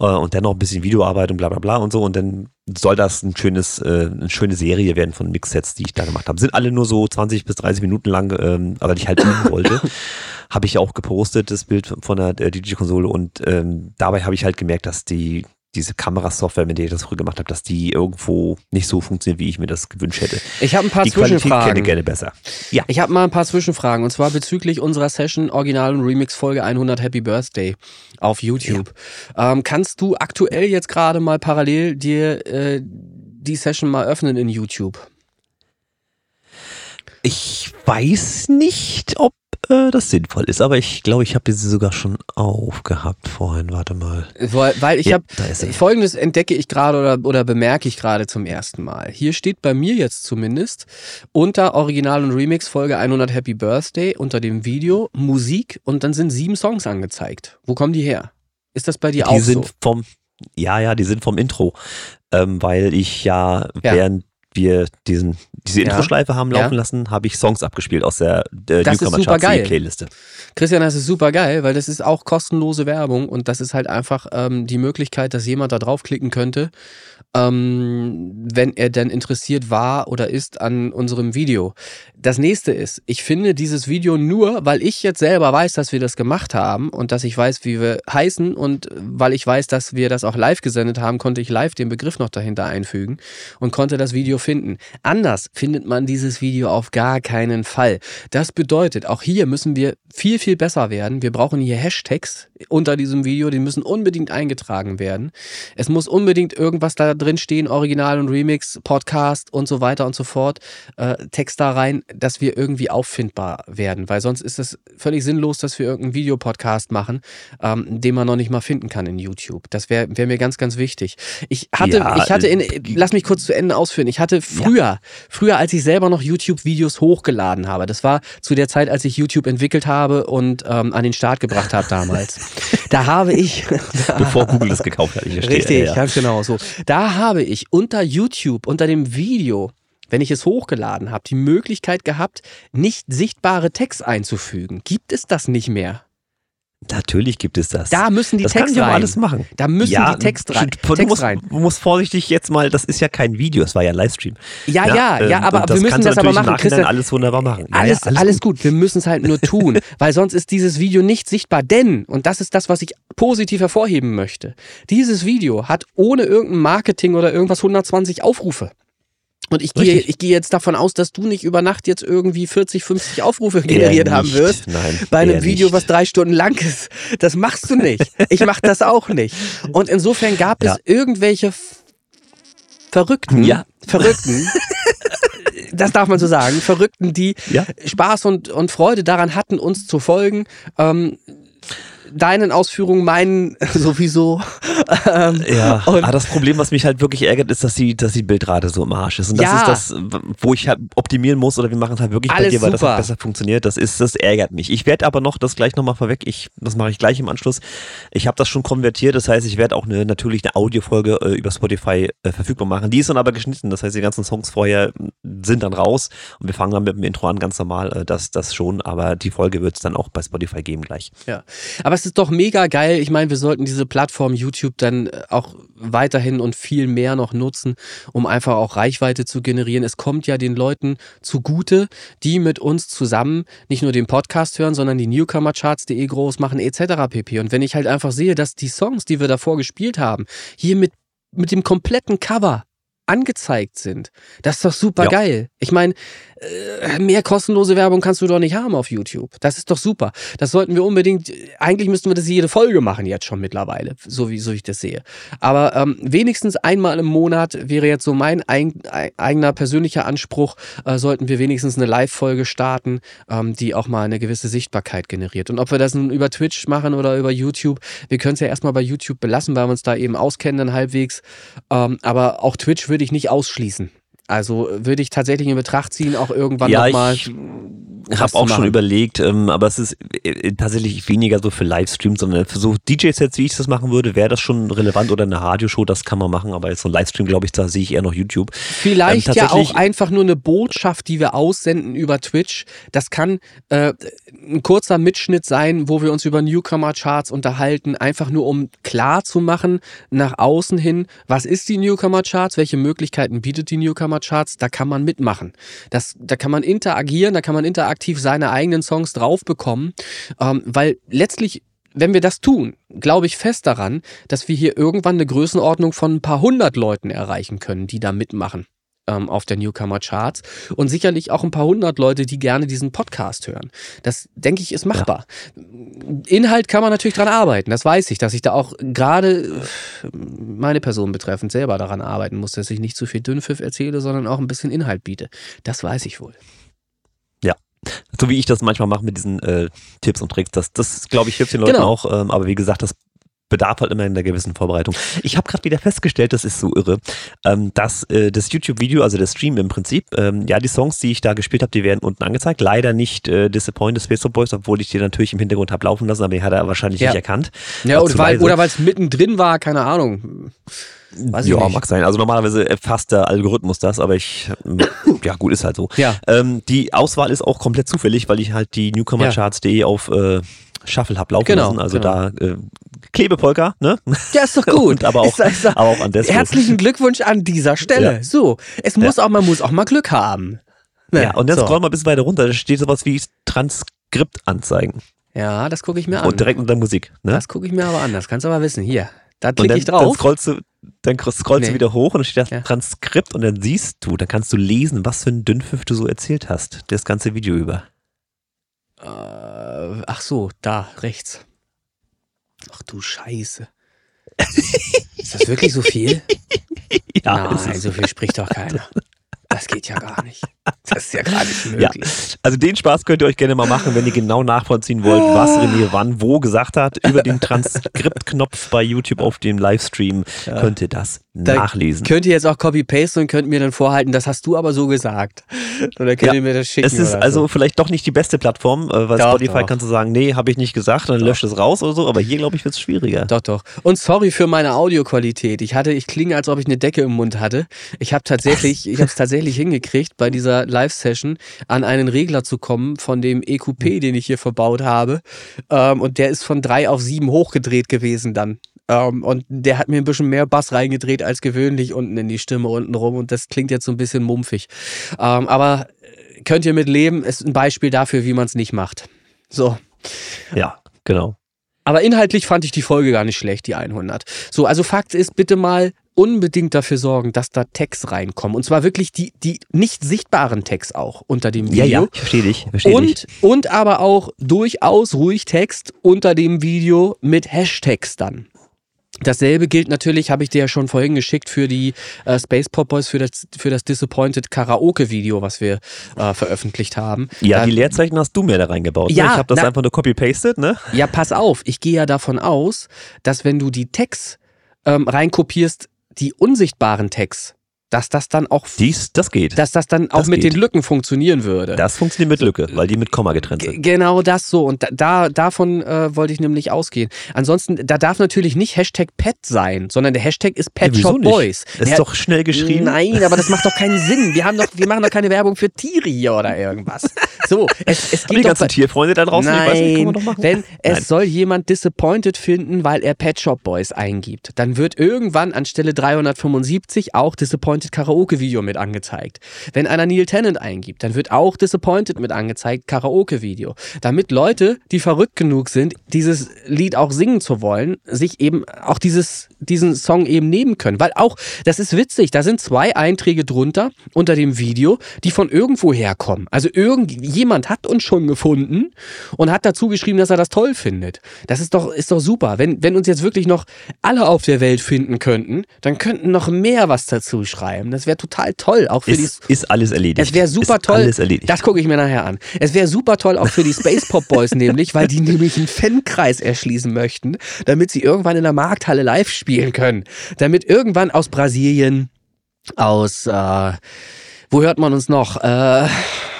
Äh, und dann noch ein bisschen Videoarbeit und bla bla bla und so. Und dann soll das ein schönes, äh, eine schöne Serie werden von Mixsets, die ich da gemacht habe. Sind alle nur so 20 bis 30 Minuten lang, ähm, aber ich halt üben wollte. habe ich auch gepostet, das Bild von der, der DJ-Konsole und ähm, dabei habe ich halt gemerkt, dass die diese Kamerasoftware, mit der ich das früher gemacht habe, dass die irgendwo nicht so funktioniert, wie ich mir das gewünscht hätte. Ich habe ein paar die Zwischenfragen. Qualität kenne gerne besser. Ja. Ich habe mal ein paar Zwischenfragen und zwar bezüglich unserer Session Original und Remix Folge 100 Happy Birthday auf YouTube. Ja. Ähm, kannst du aktuell jetzt gerade mal parallel dir äh, die Session mal öffnen in YouTube? Ich weiß nicht, ob äh, das sinnvoll ist. Aber ich glaube, ich habe sie sogar schon aufgehabt vorhin. Warte mal. Weil, weil ich ja, habe folgendes entdecke ich gerade oder, oder bemerke ich gerade zum ersten Mal. Hier steht bei mir jetzt zumindest unter Original und Remix Folge 100 Happy Birthday unter dem Video Musik und dann sind sieben Songs angezeigt. Wo kommen die her? Ist das bei dir die auch sind so? Vom, ja, ja, die sind vom Intro. Ähm, weil ich ja, ja. während wir diesen, diese ja. Intro-Schleife haben laufen ja. lassen, habe ich Songs abgespielt aus der äh, Newcomer Charts Playliste. Christian, das ist super geil, weil das ist auch kostenlose Werbung und das ist halt einfach ähm, die Möglichkeit, dass jemand da draufklicken könnte ähm, wenn er denn interessiert war oder ist an unserem Video. Das nächste ist, ich finde dieses Video nur, weil ich jetzt selber weiß, dass wir das gemacht haben und dass ich weiß, wie wir heißen und weil ich weiß, dass wir das auch live gesendet haben, konnte ich live den Begriff noch dahinter einfügen und konnte das Video finden. Anders findet man dieses Video auf gar keinen Fall. Das bedeutet, auch hier müssen wir viel, viel besser werden. Wir brauchen hier Hashtags unter diesem Video, die müssen unbedingt eingetragen werden. Es muss unbedingt irgendwas da drin stehen, Original und Remix, Podcast und so weiter und so fort, äh, Text da rein, dass wir irgendwie auffindbar werden, weil sonst ist es völlig sinnlos, dass wir irgendeinen Videopodcast machen, ähm, den man noch nicht mal finden kann in YouTube. Das wäre wär mir ganz, ganz wichtig. Ich hatte, ja, ich hatte in, äh, lass mich kurz zu Ende ausführen. Ich hatte früher, ja. früher, als ich selber noch YouTube-Videos hochgeladen habe, das war zu der Zeit, als ich YouTube entwickelt habe und ähm, an den Start gebracht habe damals. da habe ich. Bevor Google das gekauft hat, ich verstehe. Richtig, ja. ganz genau so. Da habe ich unter YouTube, unter dem Video, wenn ich es hochgeladen habe, die Möglichkeit gehabt, nicht sichtbare Text einzufügen. Gibt es das nicht mehr? Natürlich gibt es das. Da müssen die das Text rein. alles machen. Da müssen ja, die Text rein. Du, musst, rein. musst vorsichtig jetzt mal, das ist ja kein Video, es war ja ein Livestream. Ja, ja, ja, ja aber wir müssen das aber machen. Christian, alles wunderbar machen. Ja, alles, ja, alles, alles gut. gut. Wir müssen es halt nur tun, weil sonst ist dieses Video nicht sichtbar. Denn, und das ist das, was ich positiv hervorheben möchte, dieses Video hat ohne irgendein Marketing oder irgendwas 120 Aufrufe. Und ich gehe, ich gehe jetzt davon aus, dass du nicht über Nacht jetzt irgendwie 40, 50 Aufrufe generiert haben wirst. Nein, bei einem Video, nicht. was drei Stunden lang ist. Das machst du nicht. Ich mach das auch nicht. Und insofern gab es ja. irgendwelche Verrückten, ja. Verrückten, das darf man so sagen, Verrückten, die Ja. Spaß und, und Freude daran hatten, uns zu folgen. Ähm, deinen Ausführungen, meinen sowieso. Ähm, Ja, aber das Problem, was mich halt wirklich ärgert, ist, dass die, dass die Bildrate so im Arsch ist. Und das Ja. ist das, wo ich halt optimieren muss oder wir machen es halt wirklich bei Alles dir, weil das super. halt besser funktioniert. Das ist, das ärgert mich. Ich werde aber noch, das gleich nochmal vorweg, ich, das mache ich gleich im Anschluss. Ich habe das schon konvertiert, das heißt, ich werde auch eine, natürlich eine Audiofolge äh, über Spotify äh, verfügbar machen. Die ist dann aber geschnitten, das heißt, die ganzen Songs vorher sind dann raus und wir fangen dann mit dem Intro an, ganz normal, äh, das, das schon, aber die Folge wird es dann auch bei Spotify geben gleich. Ja, aber es ist doch mega geil. Ich meine, wir sollten diese Plattform YouTube dann äh, auch weiterhin und viel mehr noch nutzen, um einfach auch Reichweite zu generieren. Es kommt ja den Leuten zugute, die mit uns zusammen nicht nur den Podcast hören, sondern die Newcomercharts.de groß machen etc. pp. Und wenn ich halt einfach sehe, dass die Songs, die wir davor gespielt haben, hier mit, mit dem kompletten Cover angezeigt sind, das ist doch super Ja. geil. Ich meine, mehr kostenlose Werbung kannst du doch nicht haben auf YouTube. Das ist doch super. Das sollten wir unbedingt, eigentlich müssten wir das jede Folge machen jetzt schon mittlerweile, so wie so ich das sehe. Aber ähm, wenigstens einmal im Monat wäre jetzt so mein ein, ein, eigener persönlicher Anspruch, äh, sollten wir wenigstens eine Live-Folge starten, ähm, die auch mal eine gewisse Sichtbarkeit generiert. Und ob wir das nun über Twitch machen oder über YouTube, wir können es ja erstmal bei YouTube belassen, weil wir uns da eben auskennen dann halbwegs. Ähm, aber auch Twitch würde ich nicht ausschließen. Also würde ich tatsächlich in Betracht ziehen, auch irgendwann ja, nochmal. ich habe auch schon überlegt, ähm, aber es ist äh, tatsächlich weniger so für Livestreams, sondern für so DJ-Sets, wie ich das machen würde, wäre das schon relevant oder eine Radioshow, das kann man machen, aber jetzt so ein Livestream, glaube ich, da sehe ich eher noch YouTube. Vielleicht Ähm, ja auch einfach nur eine Botschaft, die wir aussenden über Twitch. Das kann äh, ein kurzer Mitschnitt sein, wo wir uns über Newcomer-Charts unterhalten, einfach nur um klar zu machen nach außen hin, was ist die Newcomer-Charts, welche Möglichkeiten bietet die Newcomer-Charts, da kann man mitmachen. Das, da kann man interagieren, da kann man interaktiv seine eigenen Songs drauf bekommen, ähm, weil letztlich wenn wir das tun, glaube ich fest daran, dass wir hier irgendwann eine Größenordnung von ein paar hundert Leuten erreichen können, die da mitmachen ähm, auf der Newcomer Charts und sicherlich auch ein paar hundert Leute, die gerne diesen Podcast hören. Das denke ich ist machbar. Inhalt kann man natürlich dran arbeiten, das weiß ich, dass ich da auch gerade äh, meine Person betreffend selber daran arbeiten muss, dass ich nicht zu viel Dünnpfiff erzähle, sondern auch ein bisschen Inhalt biete. Das weiß ich wohl. So wie ich das manchmal mache mit diesen äh, Tipps und Tricks, das, das glaube ich, hilft den Leuten Genau. auch, ähm, aber wie gesagt, das bedarf halt immer in einer gewissen Vorbereitung. Ich habe gerade wieder festgestellt, das ist so irre, ähm, dass äh, das YouTube-Video, also der Stream im Prinzip, ähm, ja, die Songs, die ich da gespielt habe, die werden unten angezeigt. Leider nicht äh, Disappointed Space Boys, obwohl ich die natürlich im Hintergrund habe laufen lassen, aber die hat er wahrscheinlich Ja. nicht erkannt. Ja, oder weil es mittendrin war, keine Ahnung. Weiß ja, mag sein. Also normalerweise erfasst der Algorithmus das, aber ich, ja gut, ist halt so. Ja. Ähm, die Auswahl ist auch komplett zufällig, weil ich halt die Newcomercharts.de auf äh, Shuffle hab laufen Genau, lassen. Also genau. da äh, Klebepolka, ne? Ja, ist doch gut. Und aber auch, doch- ist doch- aber auch an Despo. Herzlichen Glückwunsch an dieser Stelle. Ja. So, es muss auch, man muss auch mal Glück haben. Ne? Ja, und jetzt so. scroll mal ein bisschen weiter runter, da steht sowas wie Transkript anzeigen. Ja, das gucke ich mir an. Und direkt unter Musik. Ne? Das gucke ich mir aber an. Das kannst du aber wissen. Hier, da klicke dann, ich dann drauf. scrollst du, dann scrollst Nee. du wieder hoch und dann steht das Ja. Transkript und dann siehst du, dann kannst du lesen, was für ein Dünnpfiff du so erzählt hast, das ganze Video über. Äh, ach so, da, rechts. Ach du Scheiße. Ist das wirklich so viel? Ja, Nein, so viel spricht doch keiner. Das geht ja gar nicht. Das ist ja gar nicht Ja, möglich. also den Spaß könnt ihr euch gerne mal machen, wenn ihr genau nachvollziehen wollt, was René wann wo gesagt hat. Über den Transkriptknopf bei YouTube auf dem Livestream könnt ihr das Da nachlesen. Könnt ihr jetzt auch copy-paste und könnt mir dann vorhalten, das hast du aber so gesagt. Oder könnt Ja, ihr mir das schicken? Es ist also so. vielleicht doch nicht die beste Plattform, äh, weil Doch, Spotify doch. kannst du sagen, nee, habe ich nicht gesagt, dann löscht es raus oder so, aber hier glaube ich wird es schwieriger. Doch, doch. Und sorry für meine Audioqualität. Ich hatte, ich klinge, als ob ich eine Decke im Mund hatte. Ich habe tatsächlich, ich habe es tatsächlich hingekriegt, bei dieser Live-Session an einen Regler zu kommen von dem EQP, den ich hier verbaut habe. Ähm, und der ist von drei auf sieben hochgedreht gewesen dann. Ähm, und der hat mir ein bisschen mehr Bass reingedreht als gewöhnlich unten in die Stimme unten rum. Und das klingt jetzt so ein bisschen mumpfig. Ähm, aber äh, könnt ihr mit leben, ist ein Beispiel dafür, wie man es nicht macht. So. Ja, genau. Aber inhaltlich fand ich die Folge gar nicht schlecht, die 100. So, also Fakt ist, bitte mal unbedingt dafür sorgen, dass da Tags reinkommen. Und zwar wirklich die, die nicht sichtbaren Tags auch unter dem Video. Ja, ja, ich verstehe dich. Verstehe dich. Und, und aber auch durchaus ruhig Text unter dem Video mit Hashtags dann. Dasselbe gilt natürlich, habe ich dir ja schon vorhin geschickt für die äh, Space Pop Boys, für das, für das Disappointed Karaoke-Video, was wir äh, veröffentlicht haben. Ja, da, die Leerzeichen hast du mir da reingebaut. Ja, ne? Ich habe das na- einfach nur copy-pasted, ne? Ja, pass auf, ich gehe ja davon aus, dass wenn du die Tags ähm, reinkopierst, die unsichtbaren Tags, dass das dann auch, Dies, das geht. dass das dann auch Das mit geht. den Lücken funktionieren würde. Das funktioniert mit Lücke, weil die mit Komma getrennt sind. Genau das so. Und da, da davon äh, wollte ich nämlich ausgehen. Ansonsten, da darf natürlich nicht Hashtag Pet sein, sondern der Hashtag ist Pet Ja, Shop nicht? Boys. Ist Der- doch schnell geschrieben. Nein, aber das macht doch keinen Sinn. Wir haben doch, wir machen doch keine Werbung für Tiere hier oder irgendwas. So, es, es die geht doch ganzen Tierfreunde da draußen, Nein, ich weiß nicht, wenn es Nein. soll jemand disappointed finden, weil er Pet Shop Boys eingibt, dann wird irgendwann anstelle 375 auch Disappointed Karaoke Video mit angezeigt. Wenn einer Neil Tennant eingibt, dann wird auch Disappointed mit angezeigt Karaoke Video, damit Leute, die verrückt genug sind, dieses Lied auch singen zu wollen, sich eben auch dieses diesen Song eben nehmen können, weil auch das ist witzig, da sind zwei Einträge drunter unter dem Video, die von irgendwo herkommen. Also irgendjemand hat uns schon gefunden und hat dazu geschrieben, dass er das toll findet. Das ist doch, ist doch super. Wenn, wenn uns jetzt wirklich noch alle auf der Welt finden könnten, dann könnten noch mehr was dazu schreiben. Das wäre total toll, auch für die Ist, ist alles erledigt. es wäre super ist toll. Alles erledigt. Das gucke ich mir nachher an. Es wäre super toll auch für die Space Pop Boys nämlich, weil die nämlich einen Fankreis erschließen möchten, damit sie irgendwann in der Markthalle live spielen können. Damit irgendwann aus Brasilien, aus äh, wo hört man uns noch? Äh,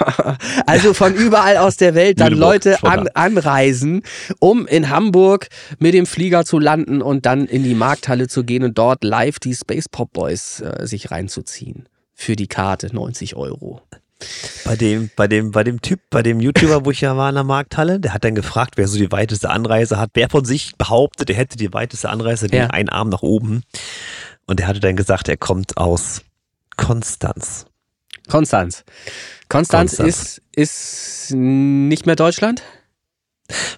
also von überall aus der Welt dann Lüneburg, Leute an, anreisen, um in Hamburg mit dem Flieger zu landen und dann in die Markthalle zu gehen und dort live die Space Pop Boys äh, sich reinzuziehen. Für die Karte 90 Euro. Bei dem, bei dem, bei dem Typ, bei dem YouTuber, wo ich ja war in der Markthalle, der hat dann gefragt, wer so die weiteste Anreise hat. Wer von sich behauptet, er hätte die weiteste Anreise, den Ja. einen Arm nach oben. Und er hatte dann gesagt, er kommt aus Konstanz. Konstanz. Konstanz, Konstanz. Ist, ist nicht mehr Deutschland?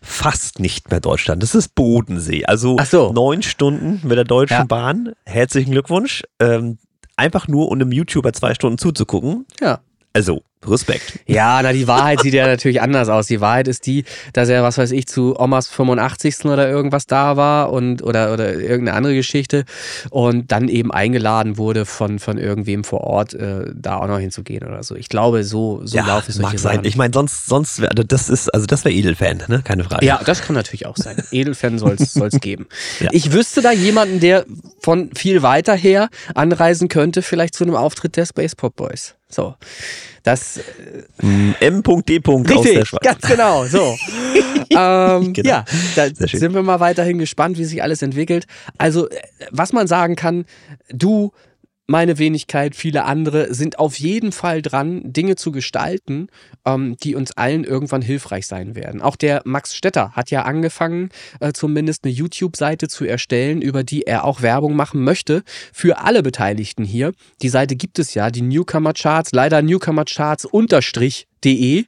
Fast nicht mehr Deutschland. Das ist Bodensee. Also so. neun Stunden mit der Deutschen Ja. Bahn. Herzlichen Glückwunsch. Ähm, einfach nur, um einem YouTuber zwei Stunden zuzugucken. Ja. Also, Respekt. Ja, na, die Wahrheit sieht ja natürlich anders aus. Die Wahrheit ist die, dass er, was weiß ich, zu Omas 85. oder irgendwas da war und oder, oder irgendeine andere Geschichte und dann eben eingeladen wurde von, von irgendwem vor Ort, äh, da auch noch hinzugehen oder so. Ich glaube, so, so ja, laufen solche mag sein. Sachen. Ich meine, sonst, sonst wäre, das ist, also das wäre Edelfan, ne? Keine Frage. Ja, das kann natürlich auch sein. Edelfan soll es geben. Ja. Ich wüsste da jemanden, der von viel weiter her anreisen könnte, vielleicht zu einem Auftritt der Space Pop Boys. So. Das Mm, M.D. aus der Schweiz. ganz genau, so. ähm, Genau. Ja, da sind wir mal weiterhin gespannt, wie sich alles entwickelt. Also, äh, was man sagen kann, du, meine Wenigkeit, viele andere sind auf jeden Fall dran, Dinge zu gestalten, ähm, die uns allen irgendwann hilfreich sein werden. Auch der Max Stetter hat ja angefangen, äh, zumindest eine YouTube-Seite zu erstellen, über die er auch Werbung machen möchte für alle Beteiligten hier. Die Seite gibt es ja, die Newcomer Charts, leider Newcomer Charts unterstrich de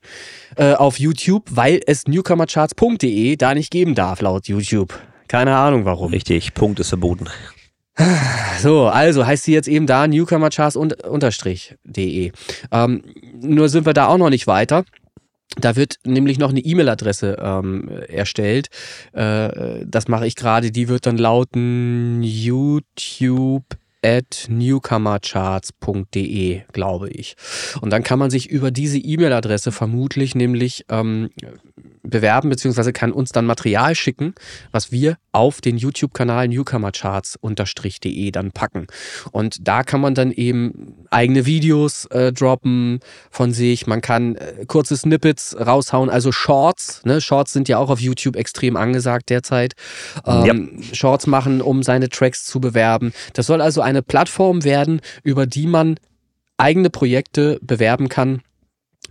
äh, auf YouTube, weil es newcomercharts.de da nicht geben darf laut YouTube. Keine Ahnung warum. Richtig, Punkt ist verboten. So, also heißt sie jetzt eben da newcomercharts und, unterstrich de. Ähm, nur sind wir da auch noch nicht weiter. Da wird nämlich noch eine E-Mail-Adresse ähm, erstellt. Äh, das mache ich gerade. Die wird dann lauten YouTube at newcomercharts.de, glaube ich. Und dann kann man sich über diese E-Mail-Adresse vermutlich nämlich ähm, bewerben, beziehungsweise kann uns dann Material schicken, was wir auf den YouTube-Kanal newcomercharts-de dann packen. Und da kann man dann eben eigene Videos äh, droppen von sich. Man kann äh, kurze Snippets raushauen, also Shorts. Ne? Shorts sind ja auch auf YouTube extrem angesagt derzeit. Ähm, Shorts machen, um seine Tracks zu bewerben. Das soll also eine Plattform werden, über die man eigene Projekte bewerben kann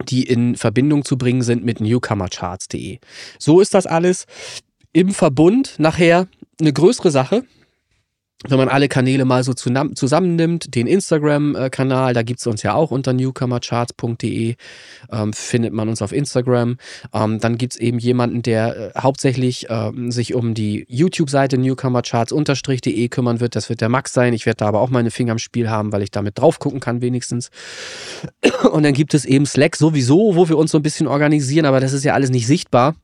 die in Verbindung zu bringen sind mit newcomercharts.de. So ist das alles im Verbund nachher eine größere Sache. Wenn man alle Kanäle mal so zusammennimmt, den Instagram-Kanal, da gibt's uns ja auch unter newcomercharts.de, ähm, findet man uns auf Instagram. Ähm, dann gibt's eben jemanden, der äh, hauptsächlich ähm, sich um die YouTube-Seite newcomercharts-de kümmern wird. Das wird der Max sein. Ich werde da aber auch meine Finger im Spiel haben, weil ich damit drauf gucken kann wenigstens. Und dann gibt es eben Slack sowieso, wo wir uns so ein bisschen organisieren, aber das ist ja alles nicht sichtbar.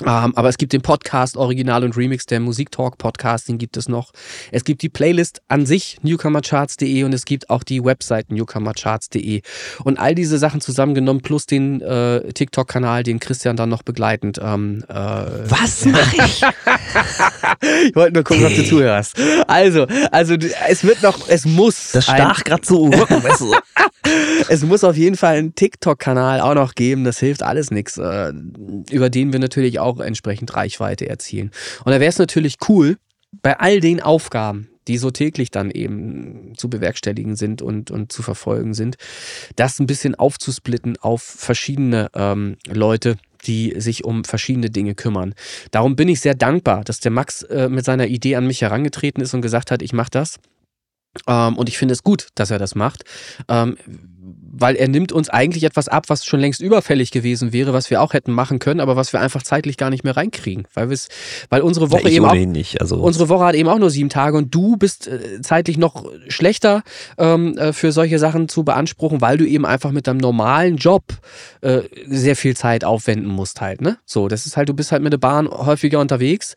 Ähm, aber es gibt den Podcast Original und Remix, der Musiktalk Podcast, den gibt es noch. Es gibt die Playlist an sich, newcomercharts.de und es gibt auch die Website newcomercharts.de. Und all diese Sachen zusammengenommen plus den äh, TikTok-Kanal, den Christian dann noch begleitend. Ähm, äh, Was mache ich? ich wollte nur gucken, ob du zuhörst. Also, also es wird noch, es muss. Das stach gerade so es muss auf jeden Fall einen TikTok-Kanal auch noch geben. Das hilft alles nichts, äh, über den wir natürlich auch entsprechend Reichweite erzielen. Und da wäre es natürlich cool, bei all den Aufgaben, die so täglich dann eben zu bewerkstelligen sind und, und zu verfolgen sind, das ein bisschen aufzusplitten auf verschiedene ähm, Leute, die sich um verschiedene Dinge kümmern. Darum bin ich sehr dankbar, dass der Max äh, mit seiner Idee an mich herangetreten ist und gesagt hat, ich mache das. Ähm, und ich finde es gut, dass er das macht. Ähm, weil er nimmt uns eigentlich etwas ab, was schon längst überfällig gewesen wäre, was wir auch hätten machen können, aber was wir einfach zeitlich gar nicht mehr reinkriegen, weil wir weil unsere Woche ja, eben auch nicht, also unsere Woche hat eben auch nur sieben Tage und du bist äh, zeitlich noch schlechter ähm, äh, für solche Sachen zu beanspruchen, weil du eben einfach mit deinem normalen Job äh, sehr viel Zeit aufwenden musst halt, ne? So, das ist halt, du bist halt mit der Bahn häufiger unterwegs.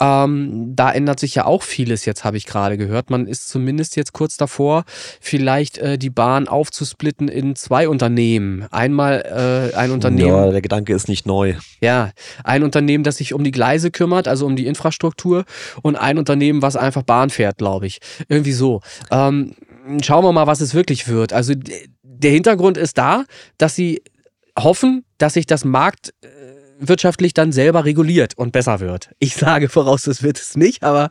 Ähm, da ändert sich ja auch vieles jetzt, habe ich gerade gehört. Man ist zumindest jetzt kurz davor, vielleicht äh, die Bahn aufzusplitten in zwei Unternehmen. Einmal äh, ein Unternehmen. Ja, der Gedanke ist nicht neu. Ja, ein Unternehmen, das sich um die Gleise kümmert, also um die Infrastruktur, und ein Unternehmen, was einfach Bahn fährt, glaube ich. Irgendwie so. Ähm, schauen wir mal, was es wirklich wird. Also der Hintergrund ist da, dass sie hoffen, dass sich das Markt äh, wirtschaftlich dann selber reguliert und besser wird. Ich sage voraus, das wird es nicht, aber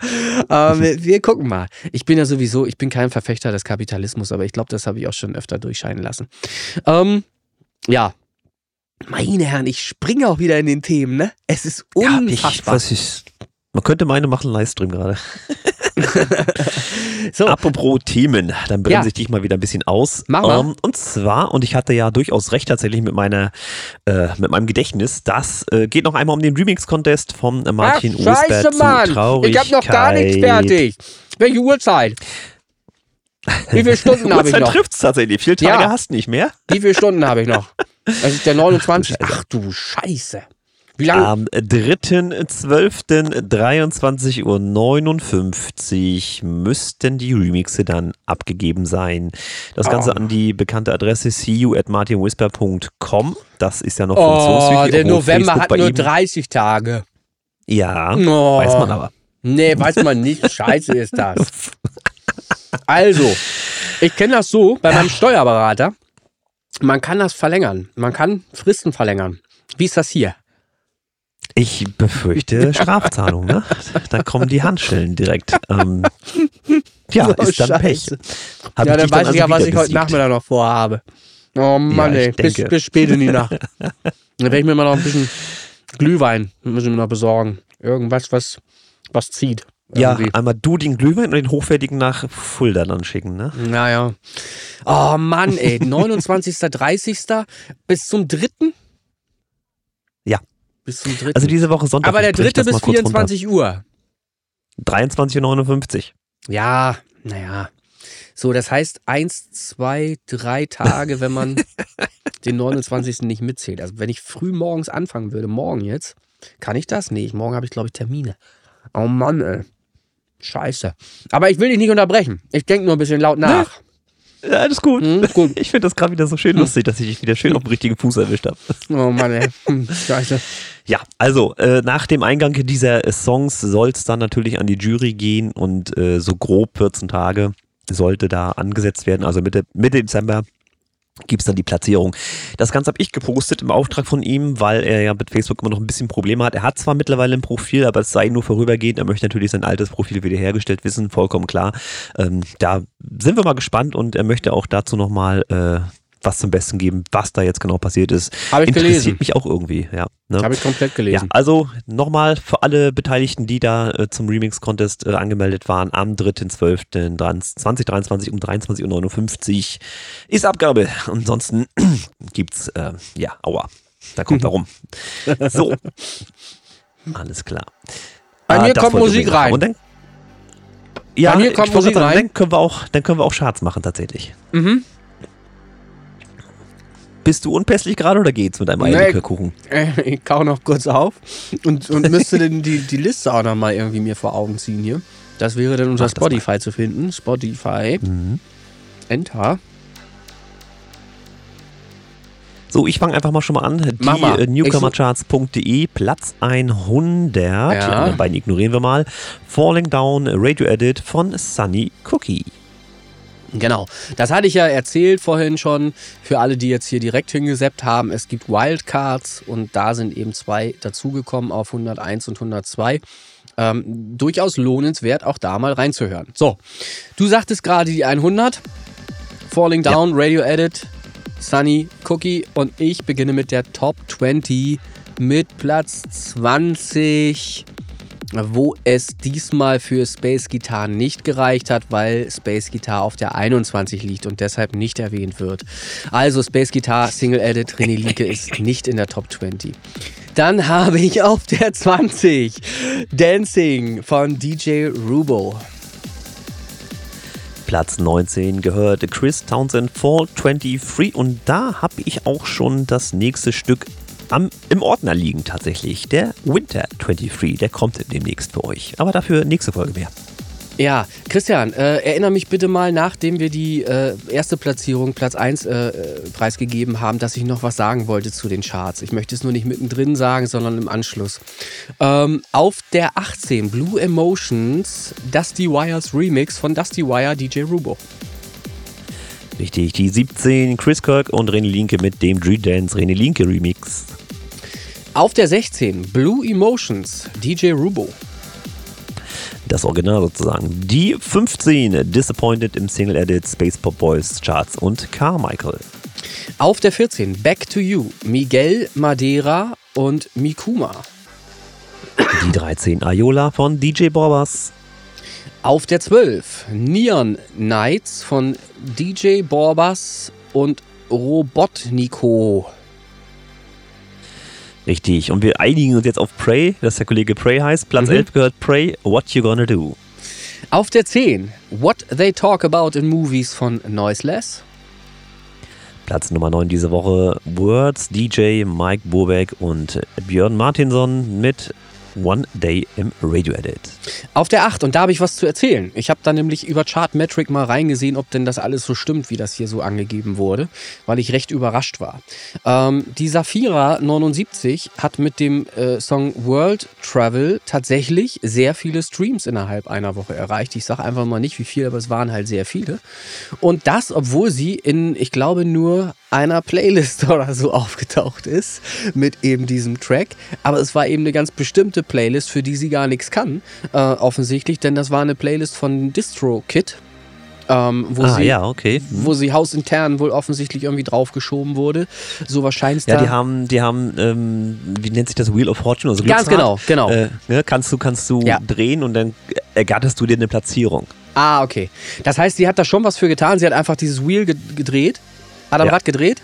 ähm, wir, wir, gucken mal. Ich bin ja sowieso, ich bin kein Verfechter des Kapitalismus, aber ich glaube, das habe ich auch schon öfter durchscheinen lassen. Ähm, ja. Meine Herren, ich springe auch wieder in den Themen, ne? Es ist unfassbar. Ja, ich, was ich, man könnte meine machen Livestream gerade. so. Apropos Themen, dann bremse ja. ich dich mal wieder ein bisschen aus. Mach mal. Um, und zwar, und ich hatte ja durchaus recht tatsächlich mit meiner, äh, mit meinem Gedächtnis, das äh, geht noch einmal um den Remix-Contest von äh, Martin Ach, Scheiße, Mann. Ich habe noch gar nichts fertig. Welche Uhrzeit? Wie viele Stunden habe ich noch? trifft es tatsächlich. Viele Tage ja. hast nicht mehr. Wie viele Stunden habe ich noch? Das ist der 29. Ach du Scheiße. Wie lange? Am 3.12.23.59 Uhr müssten die Remixe dann abgegeben sein. Das Ganze oh. an die bekannte Adresse see at martinwhisper.com. Das ist ja noch funktionsfähig. Oh, der November hat nur 30 Tage. Ja, oh. weiß man aber. Nee, weiß man nicht. Scheiße ist das. Also, ich kenne das so bei meinem Steuerberater. Man kann das verlängern. Man kann Fristen verlängern. Wie ist das hier? Ich befürchte Strafzahlung, ne? Da kommen die Handschellen direkt. Ähm, ja, oh, ist dann Scheiße. Pech. Hab ja, dann weiß ich ja, was ich heute Nachmittag noch vorhabe. Oh Mann, ja, ey, bis, bis spät in die Nacht. dann werde ich mir mal noch ein bisschen Glühwein müssen wir noch besorgen. Irgendwas, was, was zieht. Irgendwie. Ja, einmal du den Glühwein und den hochwertigen nach Fulda dann schicken, ne? Naja. Oh Mann, ey, 29. 30. bis zum 3. Bis zum dritten. Also diese Woche Sonntag. Aber der dritte bis 24 Uhr. 23.59 Uhr. Ja, naja. So, das heißt eins, zwei, drei Tage, wenn man den 29. nicht mitzählt. Also wenn ich früh morgens anfangen würde, morgen jetzt, kann ich das? Nee, morgen habe ich, glaube ich, Termine. Oh Mann, ey. Scheiße. Aber ich will dich nicht unterbrechen. Ich denke nur ein bisschen laut nach. Ja, alles gut. Mhm, gut. Ich finde das gerade wieder so schön lustig, dass ich dich wieder schön auf dem richtigen Fuß erwischt habe. Oh Mann, ey. Hm, scheiße. Ja, also äh, nach dem Eingang dieser äh, Songs soll es dann natürlich an die Jury gehen und äh, so grob 14 Tage sollte da angesetzt werden, also Mitte, Mitte Dezember gibt es dann die Platzierung. Das Ganze habe ich gepostet im Auftrag von ihm, weil er ja mit Facebook immer noch ein bisschen Probleme hat. Er hat zwar mittlerweile ein Profil, aber es sei nur vorübergehend. Er möchte natürlich sein altes Profil wiederhergestellt wissen, vollkommen klar. Ähm, da sind wir mal gespannt und er möchte auch dazu nochmal äh, was zum Besten geben, was da jetzt genau passiert ist. Habe ich Interessiert gelesen. mich auch irgendwie, ja. Ne? Habe ich komplett gelesen. Ja, also nochmal für alle Beteiligten, die da äh, zum Remix-Contest äh, angemeldet waren, am 3.12.2023 um 23.59 Uhr ist Abgabe. Ansonsten gibt's, äh, ja, aua, da kommt er rum. So, alles klar. Bei mir ah, kommt Musik rein. Dann, ja, Bei mir kommt Musik sagen, rein. Dann können, wir auch, dann können wir auch Charts machen tatsächlich. Mhm. Bist du unpässlich gerade oder geht's mit deinem Nee. Eierlikörkuchen? Äh, Ich kau noch kurz auf und, und müsste dann die, die Liste auch noch mal irgendwie mir vor Augen ziehen hier. Das wäre dann unter Mach. Spotify zu finden. Spotify. Mhm. Enter. So, ich fange einfach mal schon mal an. Die äh, newcomercharts.de, Platz 100. Die Ja. anderen beiden ignorieren wir mal. Falling Down, Radio Edit von Sunny Cookie. Genau. Das hatte ich ja erzählt vorhin schon. Für alle, die jetzt hier direkt hingeseppt haben, es gibt Wildcards und da sind eben zwei dazugekommen auf 101 und 102. Ähm, durchaus lohnenswert, auch da mal reinzuhören. So, du sagtest gerade die 100. Falling Down, Radio Edit, Sunny Cookie und ich beginne mit der Top 20 mit Platz 20 wo es diesmal für Space Guitar nicht gereicht hat, weil Space Guitar auf der 21 liegt und deshalb nicht erwähnt wird. Also Space Guitar Single Edit René Lieke ist nicht in der Top 20. Dann habe ich auf der 20 Dancing von DJ Rubo. Platz 19 gehört Chris Townsend Fall 23 und da habe ich auch schon das nächste Stück am, im Ordner liegen tatsächlich. Der Winter 23, der kommt demnächst für euch. Aber dafür nächste Folge mehr. Ja, Christian, äh, erinnere mich bitte mal, nachdem wir die äh, erste Platzierung, Platz 1, äh, äh, preisgegeben haben, dass ich noch was sagen wollte zu den Charts. Ich möchte es nur nicht mittendrin sagen, sondern im Anschluss. Ähm, auf der 18, Blue Emotions, Dusty Wires Remix von Dusty Wire DJ Rubo. Richtig, die 17 Chris Kirk und René Linke mit dem Dream Dance René Linke Remix. Auf der 16, Blue Emotions, DJ Rubo. Das Original sozusagen. Die 15 Disappointed im Single Edit Space Pop Boys Charts und Carmichael. Auf der 14, Back to You, Miguel Madeira und Mikuma. Die 13 Ayola von DJ Borbas. Auf der 12 Neon Nights von DJ Borbas und Robotnico. Richtig, und wir einigen uns jetzt auf Prey, dass der Kollege Prey heißt. Platz Mhm. 11 gehört Prey, What You Gonna Do. Auf der 10 What They Talk About in Movies von Noiseless. Platz Nummer 9 diese Woche Words, DJ Mike Burbeck und Björn Martinson mit One Day im Radio Edit. Auf der 8 und da habe ich was zu erzählen. Ich habe da nämlich über Chartmetric mal reingesehen, ob denn das alles so stimmt, wie das hier so angegeben wurde, weil ich recht überrascht war. Ähm, die Safira 79 hat mit dem äh, Song World Travel tatsächlich sehr viele Streams innerhalb einer Woche erreicht. Ich sage einfach mal nicht wie viel, aber es waren halt sehr viele. Und das, obwohl sie in, ich glaube, nur einer Playlist oder so aufgetaucht ist mit eben diesem Track. Aber es war eben eine ganz bestimmte Playlist, für die sie gar nichts kann, äh, offensichtlich, denn das war eine Playlist von DistroKit. Ähm, wo, ah, sie, ja, okay. wo sie hausintern wohl offensichtlich irgendwie draufgeschoben wurde. So wahrscheinlich Ja, die haben, die haben, ähm, wie nennt sich das, Wheel of Fortune? Also Ganz genau, genau. Äh, ne, kannst du, kannst du Ja. drehen und dann ergatterst du dir eine Platzierung. Ah, okay. Das heißt, sie hat da schon was für getan. Sie hat einfach dieses Wheel ge gedreht. Hat am Ja. Rad gedreht.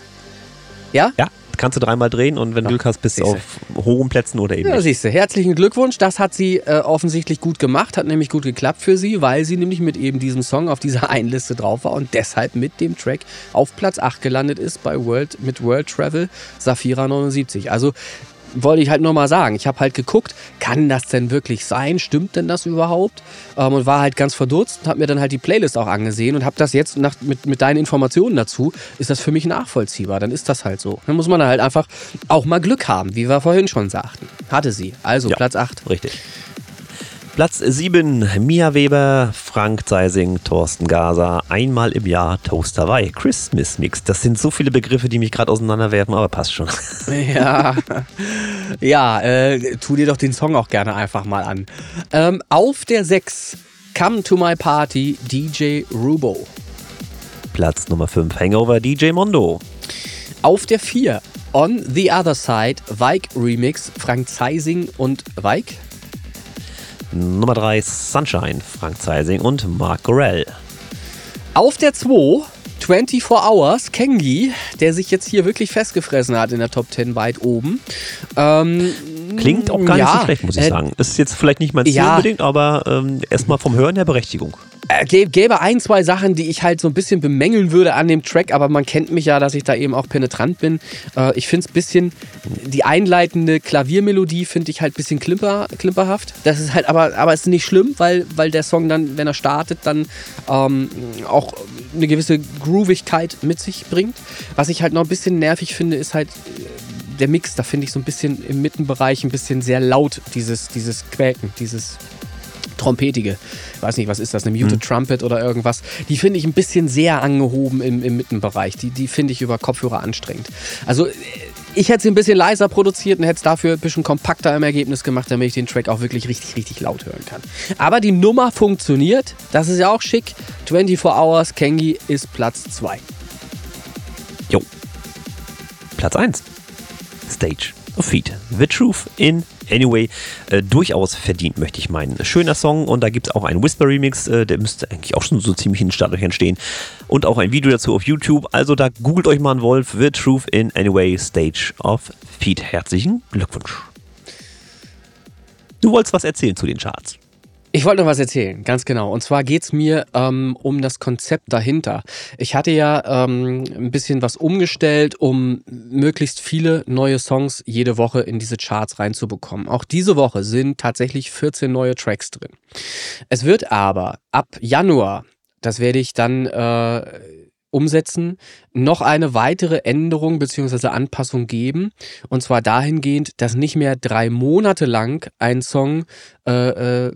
Ja? Ja, kannst du dreimal drehen und wenn du Glück hast, bist du auf hohen Plätzen oder eben Ja, siehst du. Herzlichen Glückwunsch. Das hat sie äh, offensichtlich gut gemacht, hat nämlich gut geklappt für sie, weil sie nämlich mit eben diesem Song auf dieser einen Liste drauf war und deshalb mit dem Track auf Platz 8 gelandet ist bei World mit World Travel Safira 79. Also wollte ich halt nur mal sagen, ich habe halt geguckt, kann das denn wirklich sein? Stimmt denn das überhaupt? Ähm, und war halt ganz verdutzt und habe mir dann halt die Playlist auch angesehen und habe das jetzt nach, mit, mit deinen Informationen dazu, ist das für mich nachvollziehbar. Dann ist das halt so. Dann muss man halt einfach auch mal Glück haben, wie wir vorhin schon sagten. Hatte sie. Also Ja. Platz 8. Richtig. Platz 7, Mia Weber, Frank Zeising, Thorsten Gaser, einmal im Jahr Toast Hawaii, Christmas Mix. Das sind so viele Begriffe, die mich gerade auseinanderwerfen, aber passt schon. Ja, ja äh, tu dir doch den Song auch gerne einfach mal an. Ähm, auf der 6, Come to My Party, DJ Rubo. Platz Nummer 5, Hangover, DJ Mondo. Auf der 4, On the Other Side, Vike Remix, Frank Zeising und Vike. Nummer 3, Sunshine, Frank Zeising und Mark Gorell. Auf der 2, 24 Hours, Kengi, der sich jetzt hier wirklich festgefressen hat in der Top 10 weit oben. Ähm, Klingt auch gar nicht ja, so schlecht, muss ich äh, sagen. Ist jetzt vielleicht nicht mein Ziel ja. unbedingt, aber ähm, erstmal vom Hören der Berechtigung. Äh, gäbe ein, zwei Sachen, die ich halt so ein bisschen bemängeln würde an dem Track, aber man kennt mich ja, dass ich da eben auch penetrant bin. Äh, ich finde es ein bisschen, die einleitende Klaviermelodie finde ich halt ein bisschen klimper, klimperhaft. Das ist halt, aber, aber ist nicht schlimm, weil, weil der Song dann, wenn er startet, dann ähm, auch eine gewisse Groovigkeit mit sich bringt. Was ich halt noch ein bisschen nervig finde, ist halt äh, der Mix. Da finde ich so ein bisschen im Mittenbereich ein bisschen sehr laut, dieses, dieses Quäken, dieses trompetige. Weiß nicht, was ist das, eine Muted mhm. Trumpet oder irgendwas. Die finde ich ein bisschen sehr angehoben im, im Mittenbereich. Die, die finde ich über Kopfhörer anstrengend. Also äh, ich hätte sie ein bisschen leiser produziert und hätte es dafür ein bisschen kompakter im Ergebnis gemacht, damit ich den Track auch wirklich richtig, richtig laut hören kann. Aber die Nummer funktioniert. Das ist ja auch schick. 24 Hours Kengi ist Platz 2. Jo. Platz 1. Stage of Feet. The Truth in Anyway, äh, durchaus verdient, möchte ich meinen. Schöner Song und da gibt es auch einen Whisper-Remix, äh, der müsste eigentlich auch schon so ziemlich in den Startlöchern stehen. Und auch ein Video dazu auf YouTube. Also da googelt euch mal einen Wolf, The Truth in Anyway, Stage of Feet. Herzlichen Glückwunsch. Du wolltest was erzählen zu den Charts. Ich wollte noch was erzählen, ganz genau. Und zwar geht es mir ähm, um das Konzept dahinter. Ich hatte ja ähm, ein bisschen was umgestellt, um möglichst viele neue Songs jede Woche in diese Charts reinzubekommen. Auch diese Woche sind tatsächlich 14 neue Tracks drin. Es wird aber ab Januar, das werde ich dann äh, umsetzen, noch eine weitere Änderung bzw. Anpassung geben. Und zwar dahingehend, dass nicht mehr drei Monate lang ein Song äh, äh,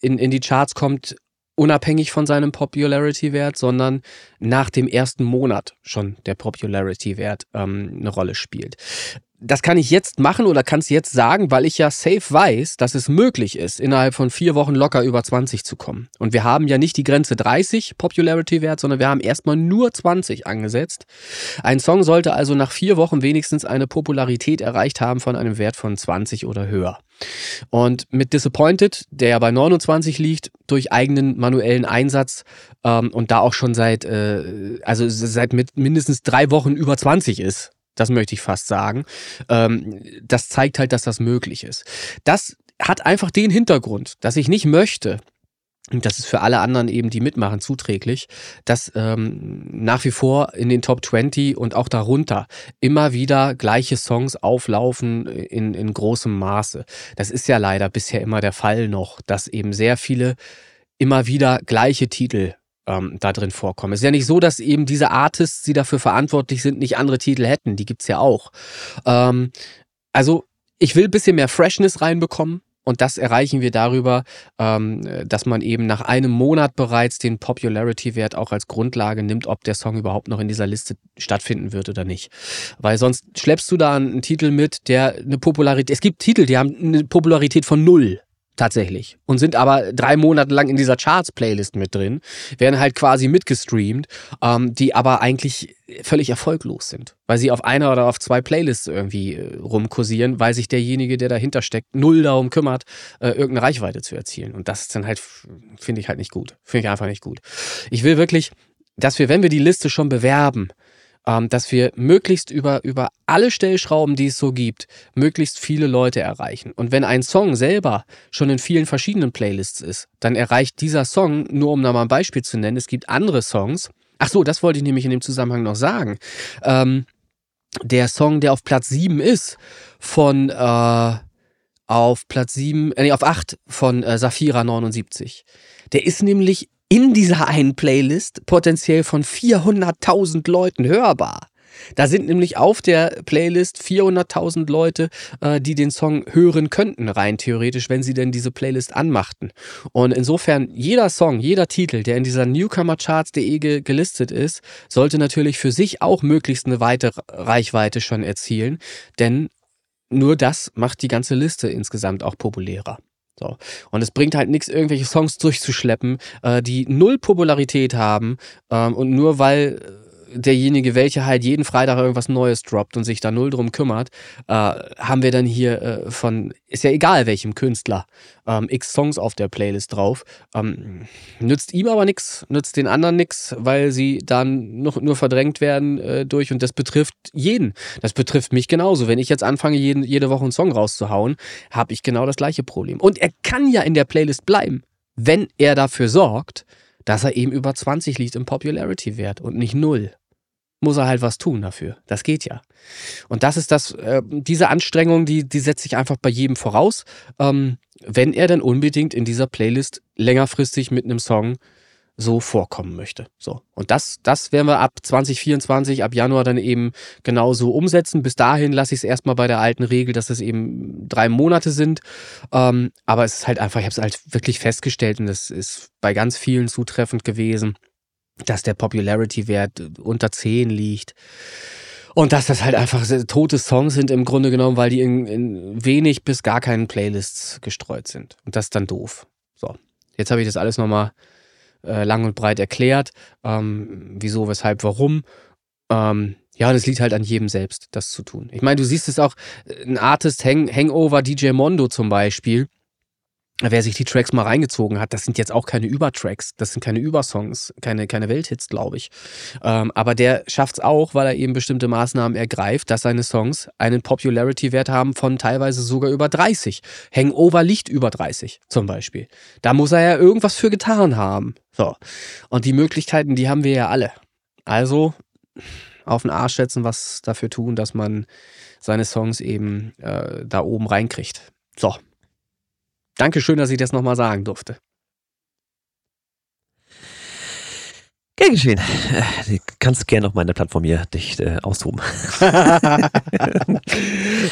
in, in die Charts kommt, unabhängig von seinem Popularity-Wert, sondern nach dem ersten Monat schon der Popularity-Wert ähm, eine Rolle spielt das kann ich jetzt machen oder kann es jetzt sagen, weil ich ja safe weiß, dass es möglich ist, innerhalb von vier Wochen locker über 20 zu kommen. Und wir haben ja nicht die Grenze 30 Popularity-Wert, sondern wir haben erstmal nur 20 angesetzt. Ein Song sollte also nach vier Wochen wenigstens eine Popularität erreicht haben von einem Wert von 20 oder höher. Und mit Disappointed, der ja bei 29 liegt, durch eigenen manuellen Einsatz ähm, und da auch schon seit, äh, also seit mit mindestens drei Wochen über 20 ist, das möchte ich fast sagen. Ähm, das zeigt halt, dass das möglich ist. Das hat einfach den Hintergrund, dass ich nicht möchte, und das ist für alle anderen eben, die mitmachen, zuträglich, dass ähm, nach wie vor in den Top 20 und auch darunter immer wieder gleiche Songs auflaufen in, in großem Maße. Das ist ja leider bisher immer der Fall noch, dass eben sehr viele immer wieder gleiche Titel ähm, da drin vorkommen. Es ist ja nicht so, dass eben diese Artists, die dafür verantwortlich sind, nicht andere Titel hätten. Die gibt's ja auch. Ähm, also ich will ein bisschen mehr Freshness reinbekommen. Und das erreichen wir darüber, ähm, dass man eben nach einem Monat bereits den Popularity-Wert auch als Grundlage nimmt, ob der Song überhaupt noch in dieser Liste stattfinden wird oder nicht. Weil sonst schleppst du da einen Titel mit, der eine Popularität, es gibt Titel, die haben eine Popularität von null tatsächlich und sind aber drei Monate lang in dieser Charts-Playlist mit drin, werden halt quasi mitgestreamt, ähm, die aber eigentlich völlig erfolglos sind, weil sie auf einer oder auf zwei Playlists irgendwie äh, rumkursieren, weil sich derjenige, der dahinter steckt, null darum kümmert, äh, irgendeine Reichweite zu erzielen. Und das ist dann halt, finde ich halt nicht gut. Finde ich einfach nicht gut. Ich will wirklich, dass wir, wenn wir die Liste schon bewerben, ähm, dass wir möglichst über, über alle Stellschrauben, die es so gibt, möglichst viele Leute erreichen. Und wenn ein Song selber schon in vielen verschiedenen Playlists ist, dann erreicht dieser Song, nur um da mal ein Beispiel zu nennen, es gibt andere Songs. Ach so, das wollte ich nämlich in dem Zusammenhang noch sagen. Ähm, der Song, der auf Platz 7 ist, von äh, auf Platz 7, äh, nee, auf 8 von äh, Safira 79. Der ist nämlich in dieser einen Playlist potenziell von 400.000 Leuten hörbar. Da sind nämlich auf der Playlist 400.000 Leute, äh, die den Song hören könnten, rein theoretisch, wenn sie denn diese Playlist anmachten. Und insofern, jeder Song, jeder Titel, der in dieser Newcomercharts.de ge gelistet ist, sollte natürlich für sich auch möglichst eine weite Reichweite schon erzielen, denn nur das macht die ganze Liste insgesamt auch populärer. So. Und es bringt halt nichts, irgendwelche Songs durchzuschleppen, äh, die null Popularität haben ähm, und nur weil derjenige, welcher halt jeden Freitag irgendwas Neues droppt und sich da null drum kümmert, äh, haben wir dann hier äh, von, ist ja egal welchem Künstler, ähm, x Songs auf der Playlist drauf. Ähm, nützt ihm aber nichts, nützt den anderen nichts, weil sie dann noch, nur verdrängt werden äh, durch und das betrifft jeden. Das betrifft mich genauso. Wenn ich jetzt anfange, jeden, jede Woche einen Song rauszuhauen, habe ich genau das gleiche Problem. Und er kann ja in der Playlist bleiben, wenn er dafür sorgt, dass er eben über 20 liegt im Popularity-Wert und nicht null. Muss er halt was tun dafür. Das geht ja. Und das ist das, äh, diese Anstrengung, die, die setzt sich einfach bei jedem voraus, ähm, wenn er dann unbedingt in dieser Playlist längerfristig mit einem Song so vorkommen möchte. So. Und das, das werden wir ab 2024, ab Januar dann eben genauso umsetzen. Bis dahin lasse ich es erstmal bei der alten Regel, dass es eben drei Monate sind. Ähm, aber es ist halt einfach, ich habe es halt wirklich festgestellt und es ist bei ganz vielen zutreffend gewesen, dass der Popularity-Wert unter 10 liegt. Und dass das halt einfach tote Songs sind im Grunde genommen, weil die in, in wenig bis gar keinen Playlists gestreut sind. Und das ist dann doof. So, jetzt habe ich das alles nochmal äh, lang und breit erklärt, ähm, wieso, weshalb, warum. Ähm, ja, das liegt halt an jedem selbst, das zu tun. Ich meine, du siehst es auch, äh, ein Artist Hang Hangover, DJ Mondo zum Beispiel, wer sich die Tracks mal reingezogen hat, das sind jetzt auch keine Übertracks, das sind keine Übersongs, keine, keine Welthits, glaube ich. Ähm, aber der schafft es auch, weil er eben bestimmte Maßnahmen ergreift, dass seine Songs einen Popularity-Wert haben von teilweise sogar über 30. Hangover liegt über 30 zum Beispiel. Da muss er ja irgendwas für getan haben. So. Und die Möglichkeiten, die haben wir ja alle. Also auf den Arsch setzen, was dafür tun, dass man seine Songs eben äh, da oben reinkriegt. So, Dankeschön, dass ich das nochmal sagen durfte. Gern geschehen. Du kannst gerne auf meiner Plattform hier dich äh, austoben.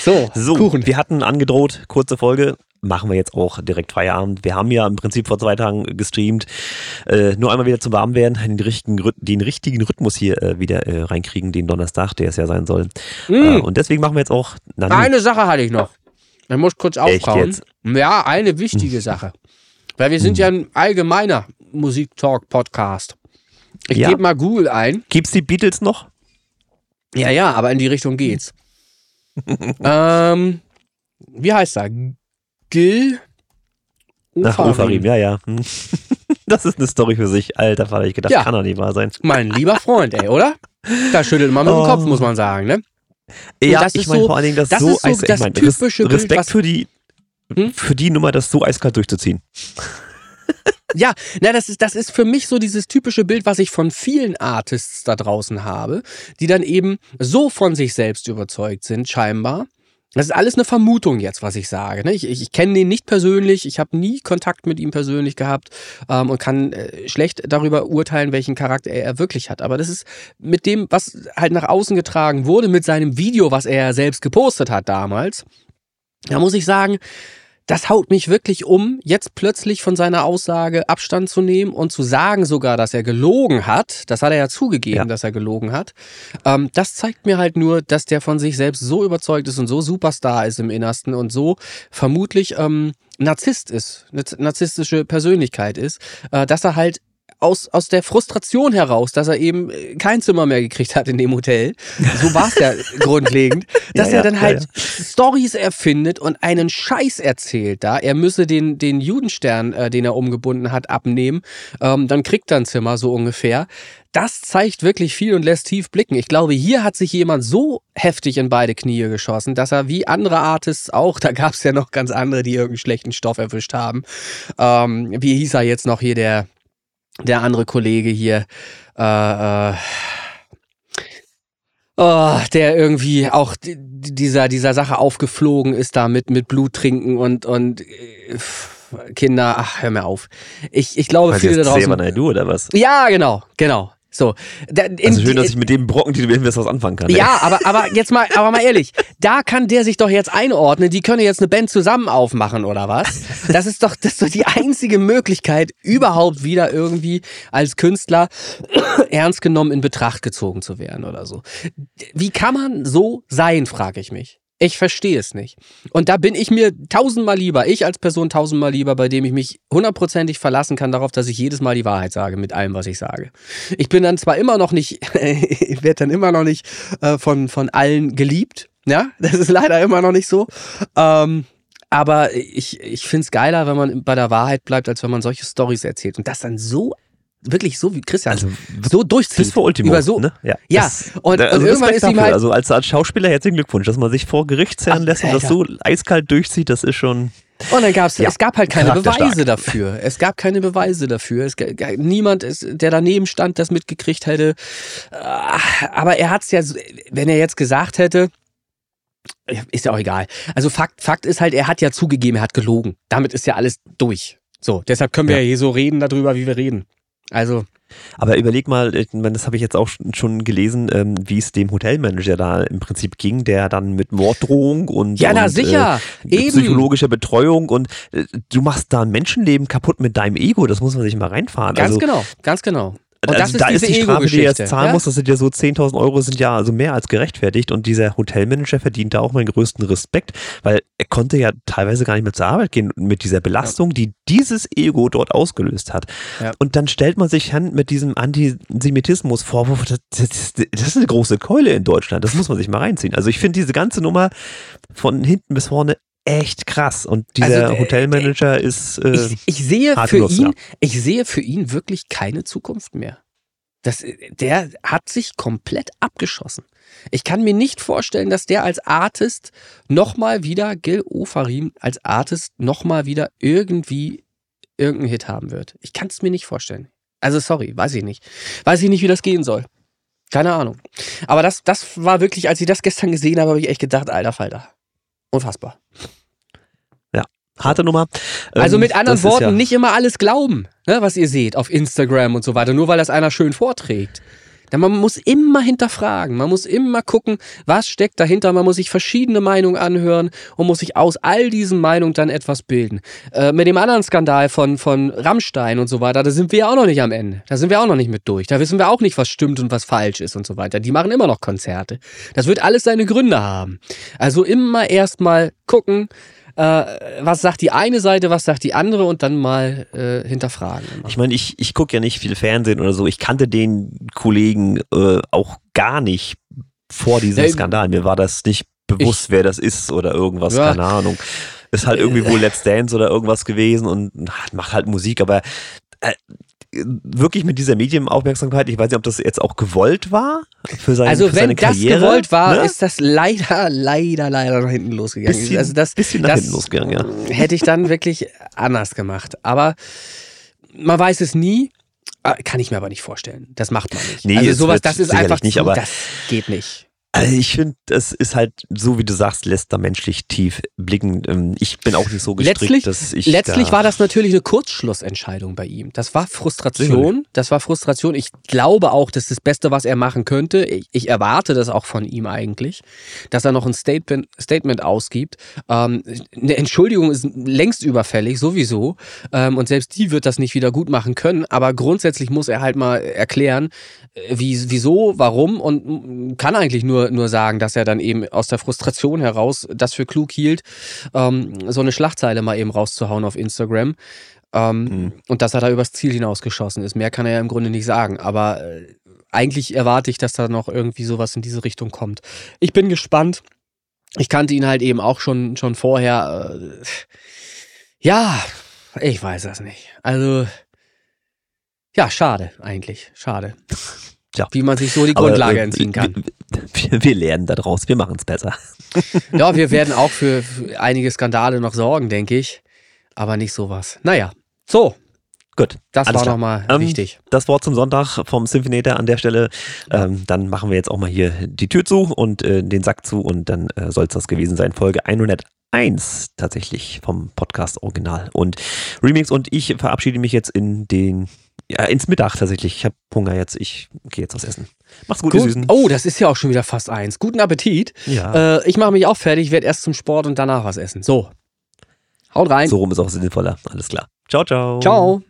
so, so, Kuchen. Wir hatten angedroht, kurze Folge. Machen wir jetzt auch direkt Feierabend. Wir haben ja im Prinzip vor zwei Tagen gestreamt. Äh, nur einmal wieder zum Warmwerden, den richtigen, den richtigen Rhythmus hier äh, wieder äh, reinkriegen, den Donnerstag, der es ja sein soll. Mm. und deswegen machen wir jetzt auch. Na, Eine Sache hatte ich noch. Man muss kurz aufkauen. Ja, eine wichtige hm. Sache. Weil wir sind ja ein allgemeiner Musiktalk-Podcast. Ich ja. gebe mal Google ein. Gibt's die Beatles noch? Ja, ja, aber in die Richtung geht's. ähm, wie heißt er? Gil Ach, Ufarim, ja, ja. Das ist eine Story für sich. Alter Vater, ich gedacht, ja. kann doch nicht wahr sein. Mein lieber Freund, ey, oder? Da schüttelt man mit dem Kopf, oh. muss man sagen, ne? Ja, ich meine so, vor allen Dingen, das, das so, ist so das mein, typische Respekt Bild, für die hm? für die Nummer, das so eiskalt durchzuziehen. Ja, na, das ist, das ist für mich so dieses typische Bild, was ich von vielen Artists da draußen habe, die dann eben so von sich selbst überzeugt sind, scheinbar, das ist alles eine Vermutung jetzt, was ich sage. Ne? Ich, ich, ich kenne den nicht persönlich, ich habe nie Kontakt mit ihm persönlich gehabt ähm, und kann äh, schlecht darüber urteilen, welchen Charakter er wirklich hat. Aber das ist mit dem, was halt nach außen getragen wurde, mit seinem Video, was er selbst gepostet hat damals, da muss ich sagen, das haut mich wirklich um, jetzt plötzlich von seiner Aussage Abstand zu nehmen und zu sagen sogar, dass er gelogen hat. Das hat er ja zugegeben, ja. dass er gelogen hat. Ähm, das zeigt mir halt nur, dass der von sich selbst so überzeugt ist und so Superstar ist im Innersten und so vermutlich ähm, Narzisst ist, eine narzisstische Persönlichkeit ist, äh, dass er halt aus, aus der Frustration heraus, dass er eben äh, kein Zimmer mehr gekriegt hat in dem Hotel. So war es ja grundlegend, dass ja, er dann halt ja, Stories erfindet und einen Scheiß erzählt da. Er müsse den, den Judenstern, äh, den er umgebunden hat, abnehmen. Ähm, dann kriegt er ein Zimmer, so ungefähr. Das zeigt wirklich viel und lässt tief blicken. Ich glaube, hier hat sich jemand so heftig in beide Knie geschossen, dass er wie andere Artists auch, da gab es ja noch ganz andere, die irgendeinen schlechten Stoff erwischt haben. Ähm, wie hieß er jetzt noch hier, der der andere Kollege hier, äh, äh, oh, der irgendwie auch dieser, dieser Sache aufgeflogen ist da mit, mit Blut trinken und, und äh, Kinder, ach, hör mir auf. Ich, ich glaube, Was viele da draußen. du oder was? Ja, genau, genau. So, da, also schön, dass ich mit dem Brocken, die du mir was anfangen kann. Ja, aber, aber jetzt mal, aber mal ehrlich, da kann der sich doch jetzt einordnen. Die können jetzt eine Band zusammen aufmachen oder was? Das ist doch, das ist doch die einzige Möglichkeit, überhaupt wieder irgendwie als Künstler ernst genommen in Betracht gezogen zu werden oder so. Wie kann man so sein, frage ich mich. Ich verstehe es nicht. Und da bin ich mir tausendmal lieber, ich als Person tausendmal lieber, bei dem ich mich hundertprozentig verlassen kann darauf, dass ich jedes Mal die Wahrheit sage mit allem, was ich sage. Ich bin dann zwar immer noch nicht, ich werde dann immer noch nicht äh, von, von allen geliebt. Ja, das ist leider immer noch nicht so. Ähm, aber ich, ich finde es geiler, wenn man bei der Wahrheit bleibt, als wenn man solche Stories erzählt. Und das dann so wirklich so wie Christian Also so durchzieht. bis vor Ultimo. Über so, ne? Ja, Ja, das, und- also und irgendwann ist ihm halt- Also als, als Schauspieler herzlichen Glückwunsch, dass man sich vor Gericht zerren lässt und das so eiskalt durchzieht, das ist schon. Und dann gab's, Ja, es gab halt keine. Beweise dafür. Es gab keine Beweise dafür. Es gab niemand, ist, der daneben stand, das mitgekriegt hätte. Ah, Aber er hat's ja, so- wenn er jetzt gesagt hätte, ist ja auch egal. Also Fakt, Fakt ist halt, er hat ja zugegeben, er hat gelogen. Damit ist ja alles durch. So, deshalb können wir ja, Ja. hier so reden darüber, wie wir reden. Also, Aber überleg mal, meine, das habe ich jetzt auch schon- gelesen, ähm, wie es dem Hotelmanager da im Prinzip ging, der dann mit Morddrohung und, ja, na und sicher, äh, psychologischer Betreuung und äh, du machst da ein Menschenleben kaputt mit deinem Ego, das muss man sich mal reinfahren. Ganz also, genau, ganz genau. Und also das ist da ist die Strafe, die er jetzt zahlen ja? muss, das sind ja so 10.000 Euro, sind ja also mehr als gerechtfertigt und dieser Hotelmanager verdient da auch meinen größten Respekt, weil er konnte ja teilweise gar nicht mehr zur Arbeit gehen mit dieser Belastung, die dieses Ego dort ausgelöst hat. Ja. Und dann stellt man sich an mit diesem Antisemitismus-Vorwurf, das, das, das ist eine große Keule in Deutschland, das muss man sich mal reinziehen. Also ich finde diese ganze Nummer von hinten bis vorne echt krass und dieser Also, äh, Hotelmanager ist äh, ich, ich sehe für ihn, ja. ich sehe für ihn wirklich keine Zukunft mehr. Das, der hat sich komplett abgeschossen. Ich kann mir nicht vorstellen, dass der als Artist nochmal wieder, Gil Ofarim als Artist nochmal wieder irgendwie irgendeinen Hit haben wird. Ich kann es mir nicht vorstellen. Also sorry, weiß ich nicht. Weiß ich nicht, wie das gehen soll. Keine Ahnung. Aber das, das war wirklich, als ich das gestern gesehen habe, habe ich echt gedacht, alter Falter. Unfassbar. harte Nummer. Also Ähm, mit anderen Worten, ja- nicht immer alles glauben, ne, was ihr seht auf Instagram und so weiter, nur weil das einer schön vorträgt. Denn man muss immer hinterfragen, man muss immer gucken, was steckt dahinter, man muss sich verschiedene Meinungen anhören und muss sich aus all diesen Meinungen dann etwas bilden. Äh, mit dem anderen Skandal von, von Rammstein und so weiter, da sind wir ja auch noch nicht am Ende. Da sind wir auch noch nicht mit durch. Da wissen wir auch nicht, was stimmt und was falsch ist und so weiter. Die machen immer noch Konzerte. Das wird alles seine Gründe haben. Also immer erstmal gucken, äh, was sagt die eine Seite, was sagt die andere und dann mal äh, hinterfragen. immer. Ich meine, ich, ich gucke ja nicht viel Fernsehen oder so. Ich kannte den Kollegen äh, auch gar nicht vor diesem Ja, Skandal. Mir war das nicht bewusst, wer das ist oder irgendwas, Ja. keine Ahnung. Ist halt irgendwie wohl Let's Dance oder irgendwas gewesen und macht halt Musik, aber äh, wirklich mit dieser Medienaufmerksamkeit, ich weiß nicht, ob das jetzt auch gewollt war für, sein, Also für wenn seine das Karriere. gewollt war, ne? ist das leider, leider, leider nach hinten losgegangen. bisschen, also das, bisschen nach das hinten losgegangen, ja. hätte ich dann wirklich anders gemacht. Aber man weiß es nie. Äh, Kann ich mir aber nicht vorstellen. Das macht man nicht. Nee, also sowas, das ist einfach nicht, zu, aber- das geht nicht. Also ich finde, es ist halt, so wie du sagst, lässt da menschlich tief blicken. Ähm, Ich bin auch nicht so gestrickt, Letztlich- dass ich Letztlich da, war das natürlich eine Kurzschlussentscheidung bei ihm. Das war Frustration. Sicherlich. Das war Frustration. Ich glaube auch, das ist das Beste, was er machen könnte. Ich, ich erwarte das auch von ihm eigentlich, dass er noch ein Statement, Statement ausgibt. Ähm, eine Entschuldigung ist längst überfällig, sowieso. Ähm, und selbst die wird das nicht wieder gut machen können. Aber grundsätzlich muss er halt mal erklären, äh, wie, wieso, warum und kann eigentlich nur, nur sagen, dass er dann eben aus der Frustration heraus das für klug hielt, ähm, so eine Schlagzeile mal eben rauszuhauen auf Instagram. Ähm, Mhm. Und dass er da übers Ziel hinausgeschossen ist. Mehr kann er ja im Grunde nicht sagen. Aber äh, eigentlich erwarte ich, dass da noch irgendwie sowas in diese Richtung kommt. Ich bin gespannt. Ich kannte ihn halt eben auch schon, schon vorher. Äh, ja, ich weiß das nicht. Also, ja, schade eigentlich. Schade. Tja. Wie man sich so die Aber, Grundlage äh, entziehen kann. Wir, wir, lernen daraus, wir machen es besser. Ja, wir werden auch für, einige Skandale noch sorgen, denke ich. Aber nicht sowas. Naja, so, Gut, das war nochmal Ähm, wichtig. das Wort zum Sonntag vom Symphinator an der Stelle. Ähm, dann machen wir jetzt auch mal hier die Tür zu und äh, den Sack zu und dann äh, soll es das gewesen sein. Folge 101 tatsächlich vom Podcast Original. Und Remix und ich verabschiede mich jetzt in den, ja, ins Mittag tatsächlich. Ich habe Hunger jetzt, ich gehe jetzt was essen. Macht's gut, Gut. Süßen. Oh, das ist ja auch schon wieder fast eins. Guten Appetit. Ja, Äh, ich mache mich auch fertig, werde erst zum Sport und danach was essen. So. Haut rein. so rum ist auch sinnvoller. Alles klar. Ciao, ciao. Ciao.